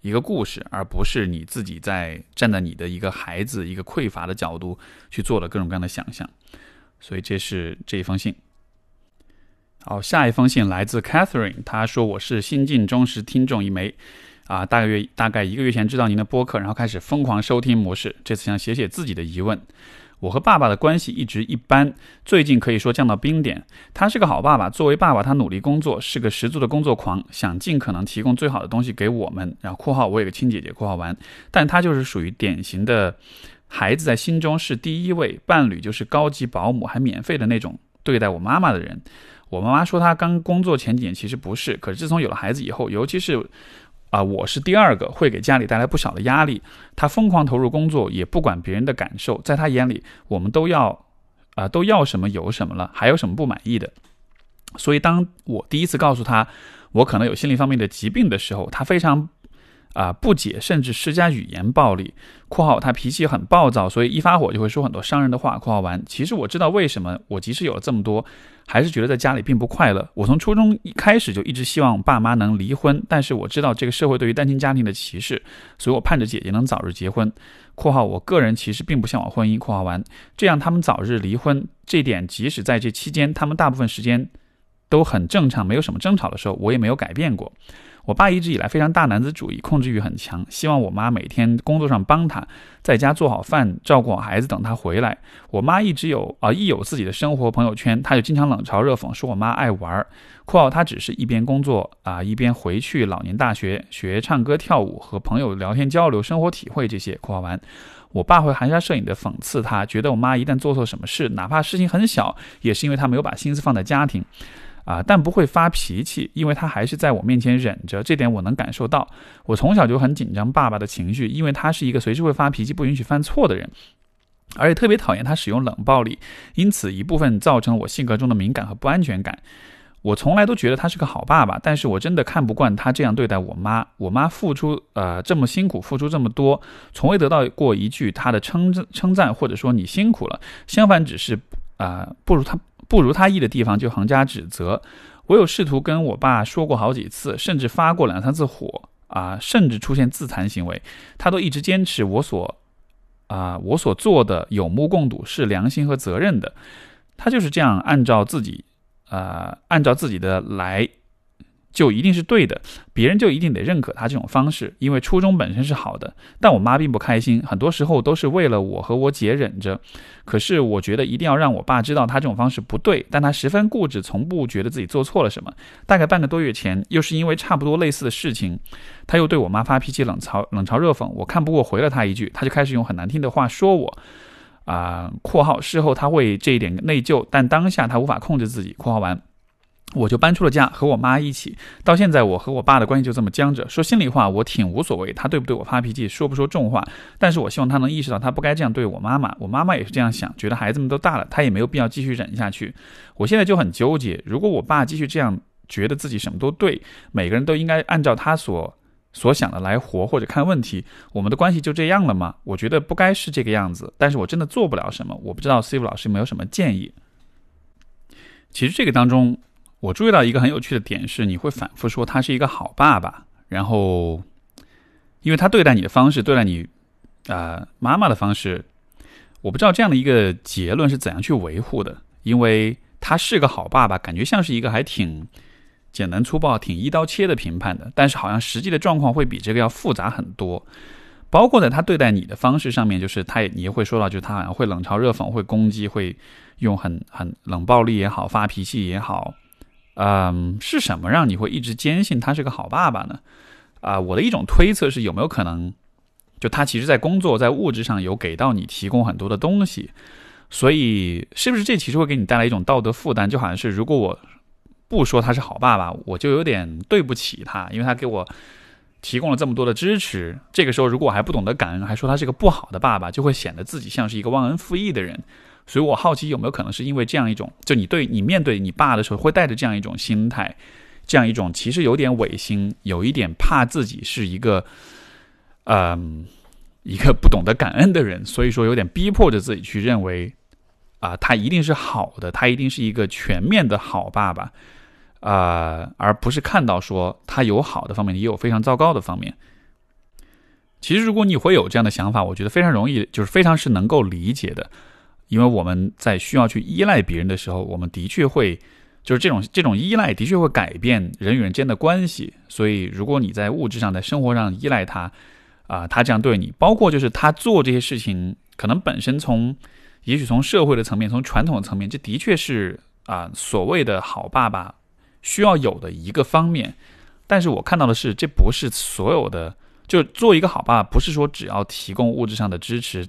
一个故事，而不是你自己在站在你的一个孩子、一个匮乏的角度去做了各种各样的想象，所以这是这一封信。好，下一封信来自 Catherine，她说：“我是新晋忠实听众一枚，啊，大概月大概一个月前知道您的播客，然后开始疯狂收听模式，这次想写写自己的疑问。”我和爸爸的关系一直一般，最近可以说降到冰点。他是个好爸爸，作为爸爸，他努力工作，是个十足的工作狂，想尽可能提供最好的东西给我们。然后（括号我有个亲姐姐）（括号完），但他就是属于典型的，孩子在心中是第一位，伴侣就是高级保姆，还免费的那种对待我妈妈的人。我妈妈说她刚工作前几年其实不是，可是自从有了孩子以后，尤其是。啊，我是第二个，会给家里带来不小的压力。他疯狂投入工作，也不管别人的感受。在他眼里，我们都要，啊，都要什么有什么了，还有什么不满意的？所以，当我第一次告诉他我可能有心理方面的疾病的时候，他非常啊不解，甚至施加语言暴力。（括号他脾气很暴躁，所以一发火就会说很多伤人的话。）（括号完）其实我知道为什么，我即使有了这么多，还是觉得在家里并不快乐。我从初中一开始就一直希望爸妈能离婚，但是我知道这个社会对于单亲家庭的歧视，所以我盼着姐姐能早日结婚。（括号我个人其实并不向往婚姻。）（括号完）这样他们早日离婚，这点即使在这期间，他们大部分时间都很正常，没有什么争吵的时候，我也没有改变过。我爸一直以来非常大男子主义，控制欲很强，希望我妈每天工作上帮他，在家做好饭，照顾好孩子，等他回来。我妈一直有啊，一有自己的生活朋友圈，他就经常冷嘲热讽，说我妈爱玩儿。括号他只是一边工作啊，一边回去老年大学学唱歌跳舞，和朋友聊天交流生活体会这些。括号完，我爸会含沙射影的讽刺他，觉得我妈一旦做错什么事，哪怕事情很小，也是因为他没有把心思放在家庭。啊，但不会发脾气，因为他还是在我面前忍着，这点我能感受到。我从小就很紧张爸爸的情绪，因为他是一个随时会发脾气、不允许犯错的人，而且特别讨厌他使用冷暴力，因此一部分造成我性格中的敏感和不安全感。我从来都觉得他是个好爸爸，但是我真的看不惯他这样对待我妈。我妈付出呃这么辛苦，付出这么多，从未得到过一句他的称称赞，或者说你辛苦了，相反只是啊不如他。不如他意的地方就横加指责。我有试图跟我爸说过好几次，甚至发过两三次火啊，甚至出现自残行为，他都一直坚持我所啊我所做的有目共睹，是良心和责任的。他就是这样按照自己啊按照自己的来。就一定是对的，别人就一定得认可他这种方式，因为初衷本身是好的。但我妈并不开心，很多时候都是为了我和我姐忍着。可是我觉得一定要让我爸知道他这种方式不对，但他十分固执，从不觉得自己做错了什么。大概半个多月前，又是因为差不多类似的事情，他又对我妈发脾气，冷嘲冷嘲热讽。我看不过，回了他一句，他就开始用很难听的话说我。啊（括号事后他会这一点内疚，但当下他无法控制自己）（括号完）。我就搬出了家，和我妈一起。到现在，我和我爸的关系就这么僵着。说心里话，我挺无所谓，他对不对我发脾气，说不说重话。但是我希望他能意识到，他不该这样对我妈妈。我妈妈也是这样想，觉得孩子们都大了，他也没有必要继续忍下去。我现在就很纠结，如果我爸继续这样，觉得自己什么都对，每个人都应该按照他所所想的来活或者看问题，我们的关系就这样了吗？我觉得不该是这个样子，但是我真的做不了什么。我不知道 Steve 老师有没有什么建议。其实这个当中。我注意到一个很有趣的点是，你会反复说他是一个好爸爸，然后，因为他对待你的方式，对待你啊妈妈的方式，我不知道这样的一个结论是怎样去维护的，因为他是个好爸爸，感觉像是一个还挺简单粗暴、挺一刀切的评判的，但是好像实际的状况会比这个要复杂很多，包括在他对待你的方式上面，就是他也你也会说到，就是他好像会冷嘲热讽、会攻击、会用很很冷暴力也好、发脾气也好。嗯，是什么让你会一直坚信他是个好爸爸呢？啊，我的一种推测是有没有可能，就他其实在工作在物质上有给到你提供很多的东西，所以是不是这其实会给你带来一种道德负担？就好像是如果我不说他是好爸爸，我就有点对不起他，因为他给我提供了这么多的支持。这个时候如果我还不懂得感恩，还说他是个不好的爸爸，就会显得自己像是一个忘恩负义的人。所以我好奇有没有可能是因为这样一种，就你对你面对你爸的时候，会带着这样一种心态，这样一种其实有点违心，有一点怕自己是一个，嗯，一个不懂得感恩的人，所以说有点逼迫着自己去认为，啊，他一定是好的，他一定是一个全面的好爸爸，啊，而不是看到说他有好的方面，也有非常糟糕的方面。其实如果你会有这样的想法，我觉得非常容易，就是非常是能够理解的。因为我们在需要去依赖别人的时候，我们的确会，就是这种这种依赖的确会改变人与人间的关系。所以，如果你在物质上、在生活上依赖他，啊，他这样对你，包括就是他做这些事情，可能本身从，也许从社会的层面、从传统的层面，这的确是啊，所谓的好爸爸需要有的一个方面。但是我看到的是，这不是所有的，就做一个好爸爸，不是说只要提供物质上的支持。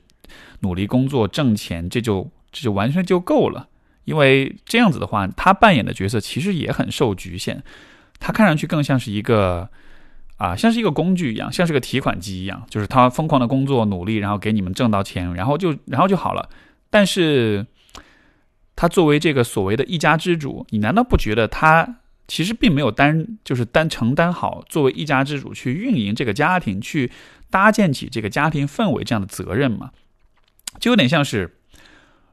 努力工作挣钱，这就这就完全就够了。因为这样子的话，他扮演的角色其实也很受局限。他看上去更像是一个啊，像是一个工具一样，像是个提款机一样，就是他疯狂的工作努力，然后给你们挣到钱，然后就然后就好了。但是，他作为这个所谓的一家之主，你难道不觉得他其实并没有担就是担承担好作为一家之主去运营这个家庭，去搭建起这个家庭氛围这样的责任嘛，就有点像是。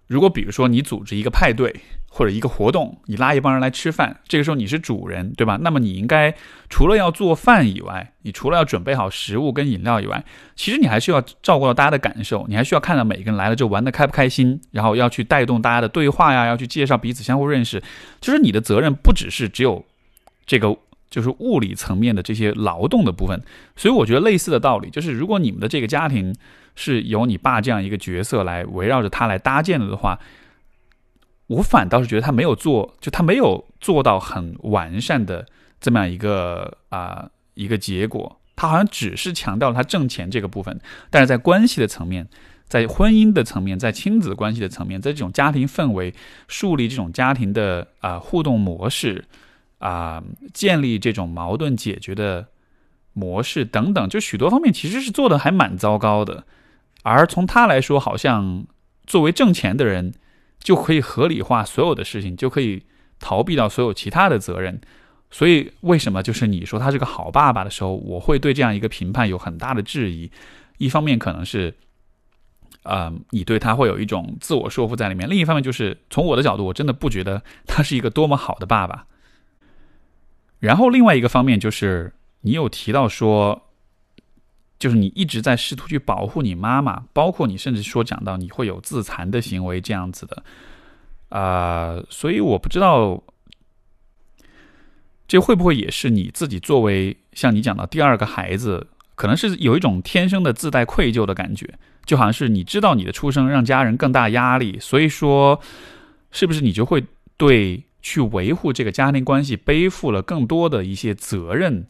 如果比如说你组织一个派对或者一个活动，你拉一帮人来吃饭，这个时候你是主人，对吧？那么你应该除了要做饭以外，你除了要准备好食物跟饮料以外，其实你还需要照顾到大家的感受，你还需要看到每个人来了就玩的开不开心，然后要去带动大家的对话呀，要去介绍彼此相互认识。就是你的责任不只是只有这个就是物理层面的这些劳动的部分，所以我觉得类似的道理就是，如果你们的这个家庭。是由你爸这样一个角色来围绕着他来搭建的的话，我反倒是觉得他没有做，就他没有做到很完善的这么样一个啊一个结果。他好像只是强调了他挣钱这个部分，但是在关系的层面，在婚姻的层面，在亲子关系的层面，在这种家庭氛围树立这种家庭的啊互动模式啊，建立这种矛盾解决的模式等等，就许多方面其实是做的还蛮糟糕的。而从他来说，好像作为挣钱的人，就可以合理化所有的事情，就可以逃避到所有其他的责任。所以，为什么就是你说他是个好爸爸的时候，我会对这样一个评判有很大的质疑？一方面可能是，啊，你对他会有一种自我说服在里面；另一方面就是从我的角度，我真的不觉得他是一个多么好的爸爸。然后，另外一个方面就是你有提到说。就是你一直在试图去保护你妈妈，包括你甚至说讲到你会有自残的行为这样子的，啊，所以我不知道这会不会也是你自己作为像你讲到第二个孩子，可能是有一种天生的自带愧疚的感觉，就好像是你知道你的出生让家人更大压力，所以说是不是你就会对去维护这个家庭关系背负了更多的一些责任？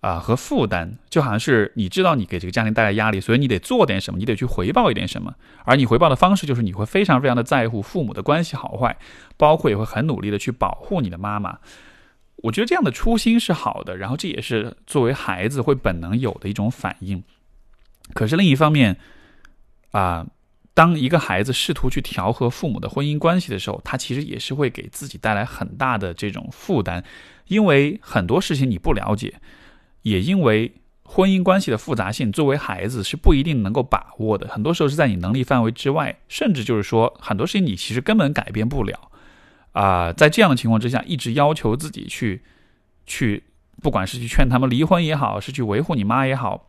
啊，和负担就好像是你知道你给这个家庭带来压力，所以你得做点什么，你得去回报一点什么。而你回报的方式就是你会非常非常的在乎父母的关系好坏，包括也会很努力的去保护你的妈妈。我觉得这样的初心是好的，然后这也是作为孩子会本能有的一种反应。可是另一方面，啊，当一个孩子试图去调和父母的婚姻关系的时候，他其实也是会给自己带来很大的这种负担，因为很多事情你不了解。也因为婚姻关系的复杂性，作为孩子是不一定能够把握的，很多时候是在你能力范围之外，甚至就是说很多事情你其实根本改变不了。啊，在这样的情况之下，一直要求自己去去，不管是去劝他们离婚也好，是去维护你妈也好，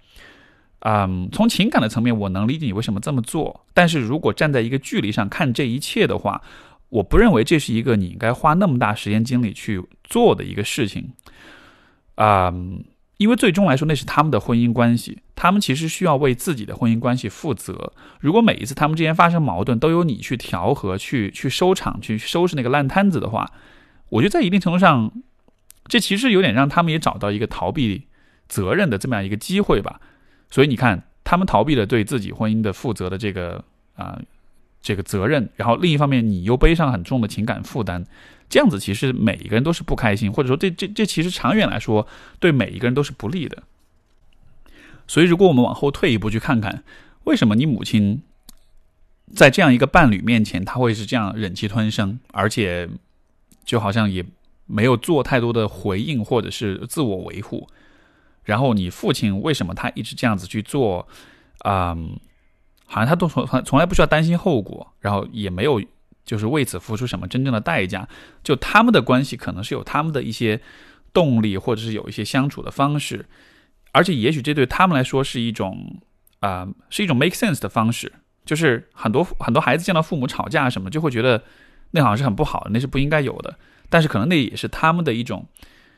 嗯，从情感的层面，我能理解你为什么这么做。但是如果站在一个距离上看这一切的话，我不认为这是一个你应该花那么大时间精力去做的一个事情。啊。因为最终来说，那是他们的婚姻关系，他们其实需要为自己的婚姻关系负责。如果每一次他们之间发生矛盾都由你去调和、去去收场、去收拾那个烂摊子的话，我觉得在一定程度上，这其实有点让他们也找到一个逃避责任的这么样一个机会吧。所以你看，他们逃避了对自己婚姻的负责的这个啊这个责任，然后另一方面，你又背上很重的情感负担。这样子其实每一个人都是不开心，或者说这这这其实长远来说对每一个人都是不利的。所以，如果我们往后退一步去看看，为什么你母亲在这样一个伴侣面前，他会是这样忍气吞声，而且就好像也没有做太多的回应或者是自我维护。然后你父亲为什么他一直这样子去做？嗯，好像他都从从来不需要担心后果，然后也没有。就是为此付出什么真正的代价？就他们的关系可能是有他们的一些动力，或者是有一些相处的方式，而且也许这对他们来说是一种啊，是一种 make sense 的方式。就是很多很多孩子见到父母吵架什么，就会觉得那好像是很不好的，那是不应该有的。但是可能那也是他们的一种，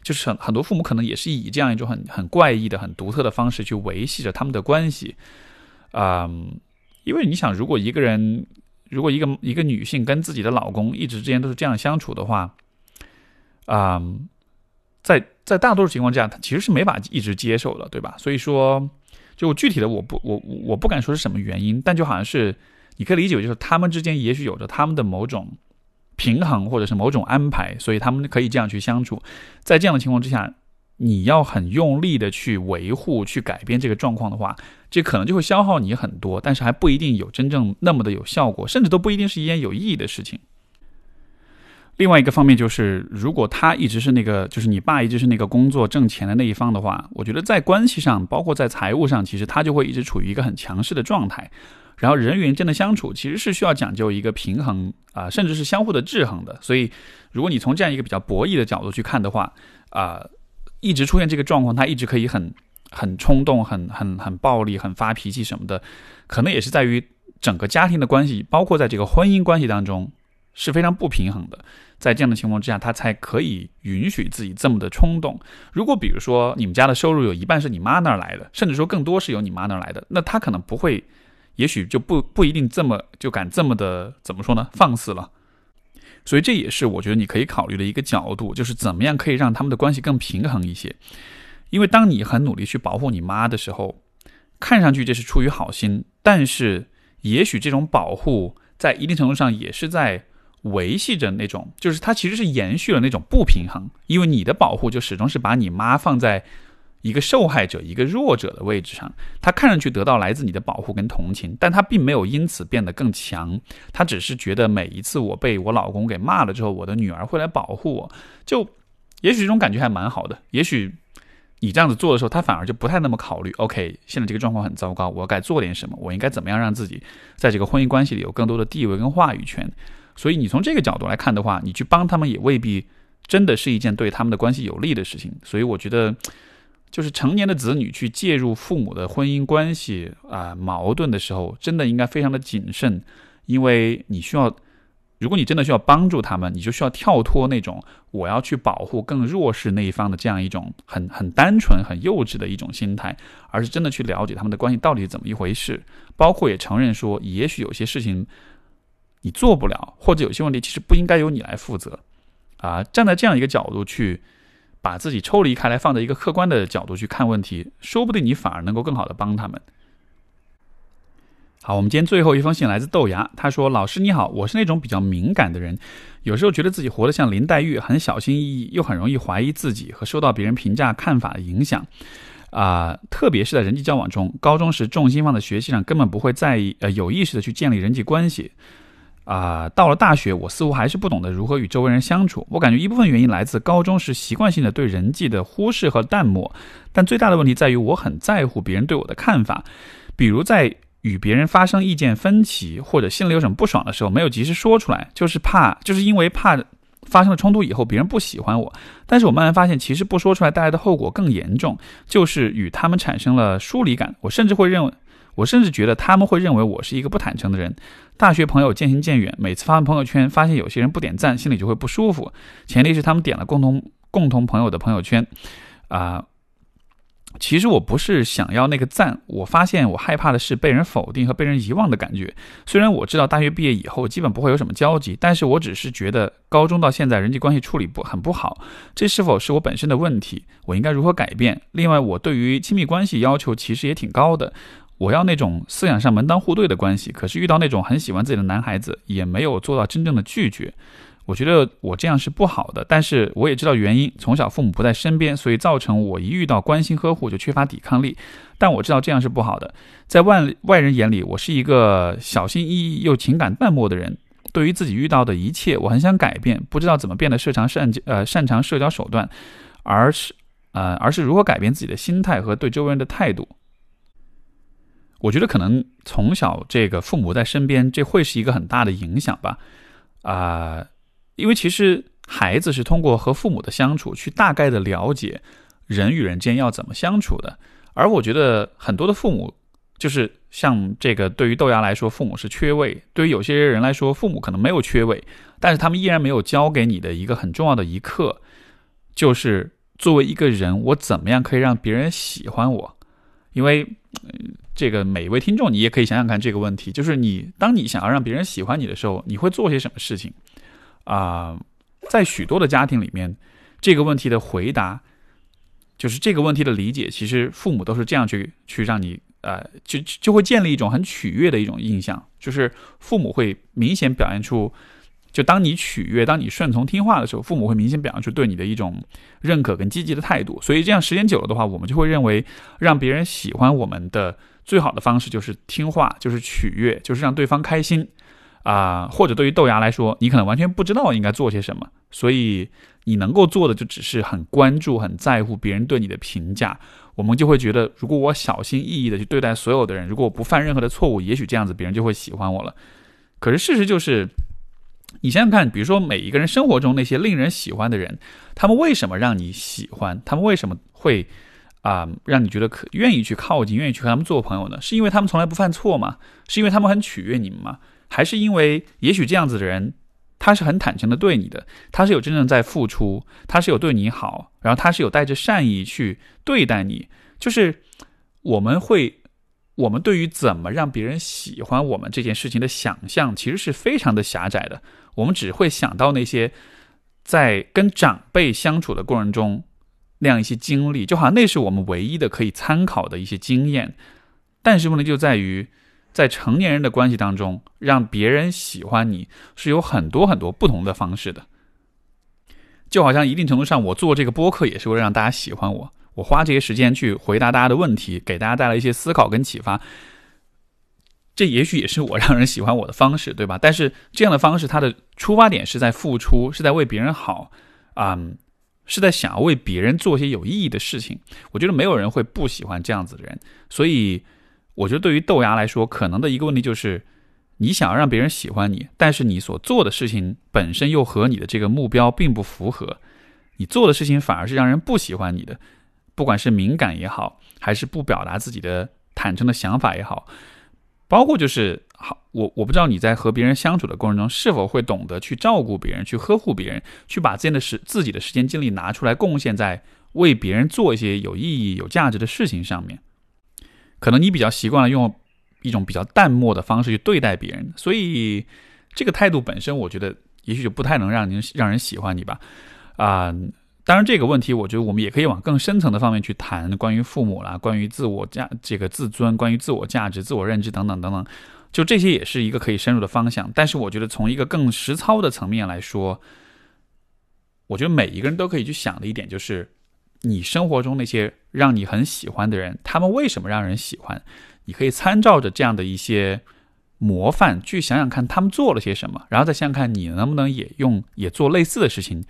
就是很很多父母可能也是以这样一种很很怪异的、很独特的方式去维系着他们的关系。嗯，因为你想，如果一个人。如果一个一个女性跟自己的老公一直之间都是这样相处的话，啊，在在大多数情况下，她其实是没法一直接受的，对吧？所以说，就具体的我不我我不敢说是什么原因，但就好像是你可以理解就是他们之间也许有着他们的某种平衡或者是某种安排，所以他们可以这样去相处。在这样的情况之下。你要很用力的去维护、去改变这个状况的话，这可能就会消耗你很多，但是还不一定有真正那么的有效果，甚至都不一定是一件有意义的事情。另外一个方面就是，如果他一直是那个，就是你爸一直是那个工作挣钱的那一方的话，我觉得在关系上，包括在财务上，其实他就会一直处于一个很强势的状态。然后人与人之间的相处其实是需要讲究一个平衡啊，甚至是相互的制衡的。所以，如果你从这样一个比较博弈的角度去看的话，啊，一直出现这个状况，他一直可以很很冲动、很很很暴力、很发脾气什么的，可能也是在于整个家庭的关系，包括在这个婚姻关系当中。是非常不平衡的，在这样的情况之下，他才可以允许自己这么的冲动。如果比如说你们家的收入有一半是你妈那儿来的，甚至说更多是由你妈那儿来的，那他可能不会，也许就不不一定这么就敢这么的怎么说呢？放肆了。所以这也是我觉得你可以考虑的一个角度，就是怎么样可以让他们的关系更平衡一些。因为当你很努力去保护你妈的时候，看上去这是出于好心，但是也许这种保护在一定程度上也是在。维系着那种，就是它其实是延续了那种不平衡，因为你的保护就始终是把你妈放在一个受害者、一个弱者的位置上，他看上去得到来自你的保护跟同情，但他并没有因此变得更强，他只是觉得每一次我被我老公给骂了之后，我的女儿会来保护我，就也许这种感觉还蛮好的。也许你这样子做的时候，他反而就不太那么考虑。OK，现在这个状况很糟糕，我该做点什么？我应该怎么样让自己在这个婚姻关系里有更多的地位跟话语权？所以你从这个角度来看的话，你去帮他们也未必真的是一件对他们的关系有利的事情。所以我觉得，就是成年的子女去介入父母的婚姻关系啊矛盾的时候，真的应该非常的谨慎，因为你需要，如果你真的需要帮助他们，你就需要跳脱那种我要去保护更弱势那一方的这样一种很很单纯、很幼稚的一种心态，而是真的去了解他们的关系到底是怎么一回事，包括也承认说，也许有些事情。你做不了，或者有些问题其实不应该由你来负责，啊，站在这样一个角度去把自己抽离开来，放在一个客观的角度去看问题，说不定你反而能够更好的帮他们。好，我们今天最后一封信来自豆芽，他说：“老师你好，我是那种比较敏感的人，有时候觉得自己活得像林黛玉，很小心翼翼，又很容易怀疑自己和受到别人评价看法的影响，啊，特别是在人际交往中，高中时重心放在学习上，根本不会在意，呃，有意识的去建立人际关系。”啊，到了大学，我似乎还是不懂得如何与周围人相处。我感觉一部分原因来自高中时习惯性的对人际的忽视和淡漠，但最大的问题在于我很在乎别人对我的看法。比如在与别人发生意见分歧或者心里有什么不爽的时候，没有及时说出来，就是怕，就是因为怕发生了冲突以后别人不喜欢我。但是我慢慢发现，其实不说出来带来的后果更严重，就是与他们产生了疏离感。我甚至会认为。我甚至觉得他们会认为我是一个不坦诚的人。大学朋友渐行渐远，每次发完朋友圈，发现有些人不点赞，心里就会不舒服。前提是他们点了共同共同朋友的朋友圈，啊，其实我不是想要那个赞。我发现我害怕的是被人否定和被人遗忘的感觉。虽然我知道大学毕业以后基本不会有什么交集，但是我只是觉得高中到现在人际关系处理不很不好。这是否是我本身的问题？我应该如何改变？另外，我对于亲密关系要求其实也挺高的。我要那种思想上门当户对的关系，可是遇到那种很喜欢自己的男孩子，也没有做到真正的拒绝。我觉得我这样是不好的，但是我也知道原因。从小父母不在身边，所以造成我一遇到关心呵护就缺乏抵抗力。但我知道这样是不好的，在外外人眼里，我是一个小心翼翼又情感淡漠的人。对于自己遇到的一切，我很想改变，不知道怎么变得擅长善呃擅长社交手段，而是呃而是如何改变自己的心态和对周围人的态度。我觉得可能从小这个父母在身边，这会是一个很大的影响吧，啊，因为其实孩子是通过和父母的相处，去大概的了解人与人间要怎么相处的。而我觉得很多的父母，就是像这个，对于豆芽来说，父母是缺位；对于有些人来说，父母可能没有缺位，但是他们依然没有教给你的一个很重要的一课，就是作为一个人，我怎么样可以让别人喜欢我，因为。这个每一位听众，你也可以想想看这个问题，就是你当你想要让别人喜欢你的时候，你会做些什么事情？啊，在许多的家庭里面，这个问题的回答，就是这个问题的理解，其实父母都是这样去去让你呃，就就会建立一种很取悦的一种印象，就是父母会明显表现出。就当你取悦、当你顺从听话的时候，父母会明显表现出对你的一种认可跟积极的态度。所以这样时间久了的话，我们就会认为让别人喜欢我们的最好的方式就是听话，就是取悦，就是让对方开心。啊，或者对于豆芽来说，你可能完全不知道应该做些什么，所以你能够做的就只是很关注、很在乎别人对你的评价。我们就会觉得，如果我小心翼翼的去对待所有的人，如果我不犯任何的错误，也许这样子别人就会喜欢我了。可是事实就是，你想想看，比如说每一个人生活中那些令人喜欢的人，他们为什么让你喜欢？他们为什么会啊让你觉得可愿意去靠近、愿意去和他们做朋友呢？是因为他们从来不犯错吗？是因为他们很取悦你们吗？还是因为也许这样子的人？他是很坦诚的对你的，他是有真正在付出，他是有对你好，然后他是有带着善意去对待你。就是我们会，我们对于怎么让别人喜欢我们这件事情的想象，其实是非常的狭窄的。我们只会想到那些在跟长辈相处的过程中那样一些经历，就好像那是我们唯一的可以参考的一些经验。但是问题就在于。在成年人的关系当中，让别人喜欢你是有很多很多不同的方式的。就好像一定程度上，我做这个播客也是为了让大家喜欢我。我花这些时间去回答大家的问题，给大家带来一些思考跟启发。这也许也是我让人喜欢我的方式，对吧？但是这样的方式，它的出发点是在付出，是在为别人好，啊，是在想要为别人做些有意义的事情。我觉得没有人会不喜欢这样子的人，所以。我觉得对于豆芽来说，可能的一个问题就是，你想要让别人喜欢你，但是你所做的事情本身又和你的这个目标并不符合，你做的事情反而是让人不喜欢你的，不管是敏感也好，还是不表达自己的坦诚的想法也好，包括就是好，我我不知道你在和别人相处的过程中，是否会懂得去照顾别人，去呵护别人，去把自己的时自己的时间精力拿出来贡献在为别人做一些有意义、有价值的事情上面。可能你比较习惯了用一种比较淡漠的方式去对待别人，所以这个态度本身，我觉得也许就不太能让您让人喜欢你吧。啊，当然这个问题，我觉得我们也可以往更深层的方面去谈，关于父母啦，关于自我价这个自尊，关于自我价值、自我认知等等等等，就这些也是一个可以深入的方向。但是我觉得从一个更实操的层面来说，我觉得每一个人都可以去想的一点就是。你生活中那些让你很喜欢的人，他们为什么让人喜欢？你可以参照着这样的一些模范去想想看，他们做了些什么，然后再想想看你能不能也用也做类似的事情，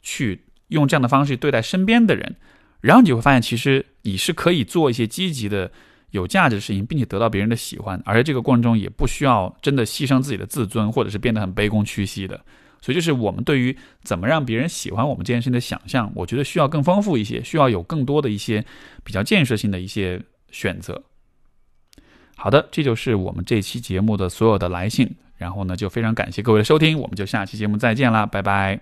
去用这样的方式对待身边的人，然后你就会发现，其实你是可以做一些积极的、有价值的事情，并且得到别人的喜欢，而且这个过程中也不需要真的牺牲自己的自尊，或者是变得很卑躬屈膝的。所以，就是我们对于怎么让别人喜欢我们这件事情的想象，我觉得需要更丰富一些，需要有更多的一些比较建设性的一些选择。好的，这就是我们这期节目的所有的来信。然后呢，就非常感谢各位的收听，我们就下期节目再见啦，拜拜。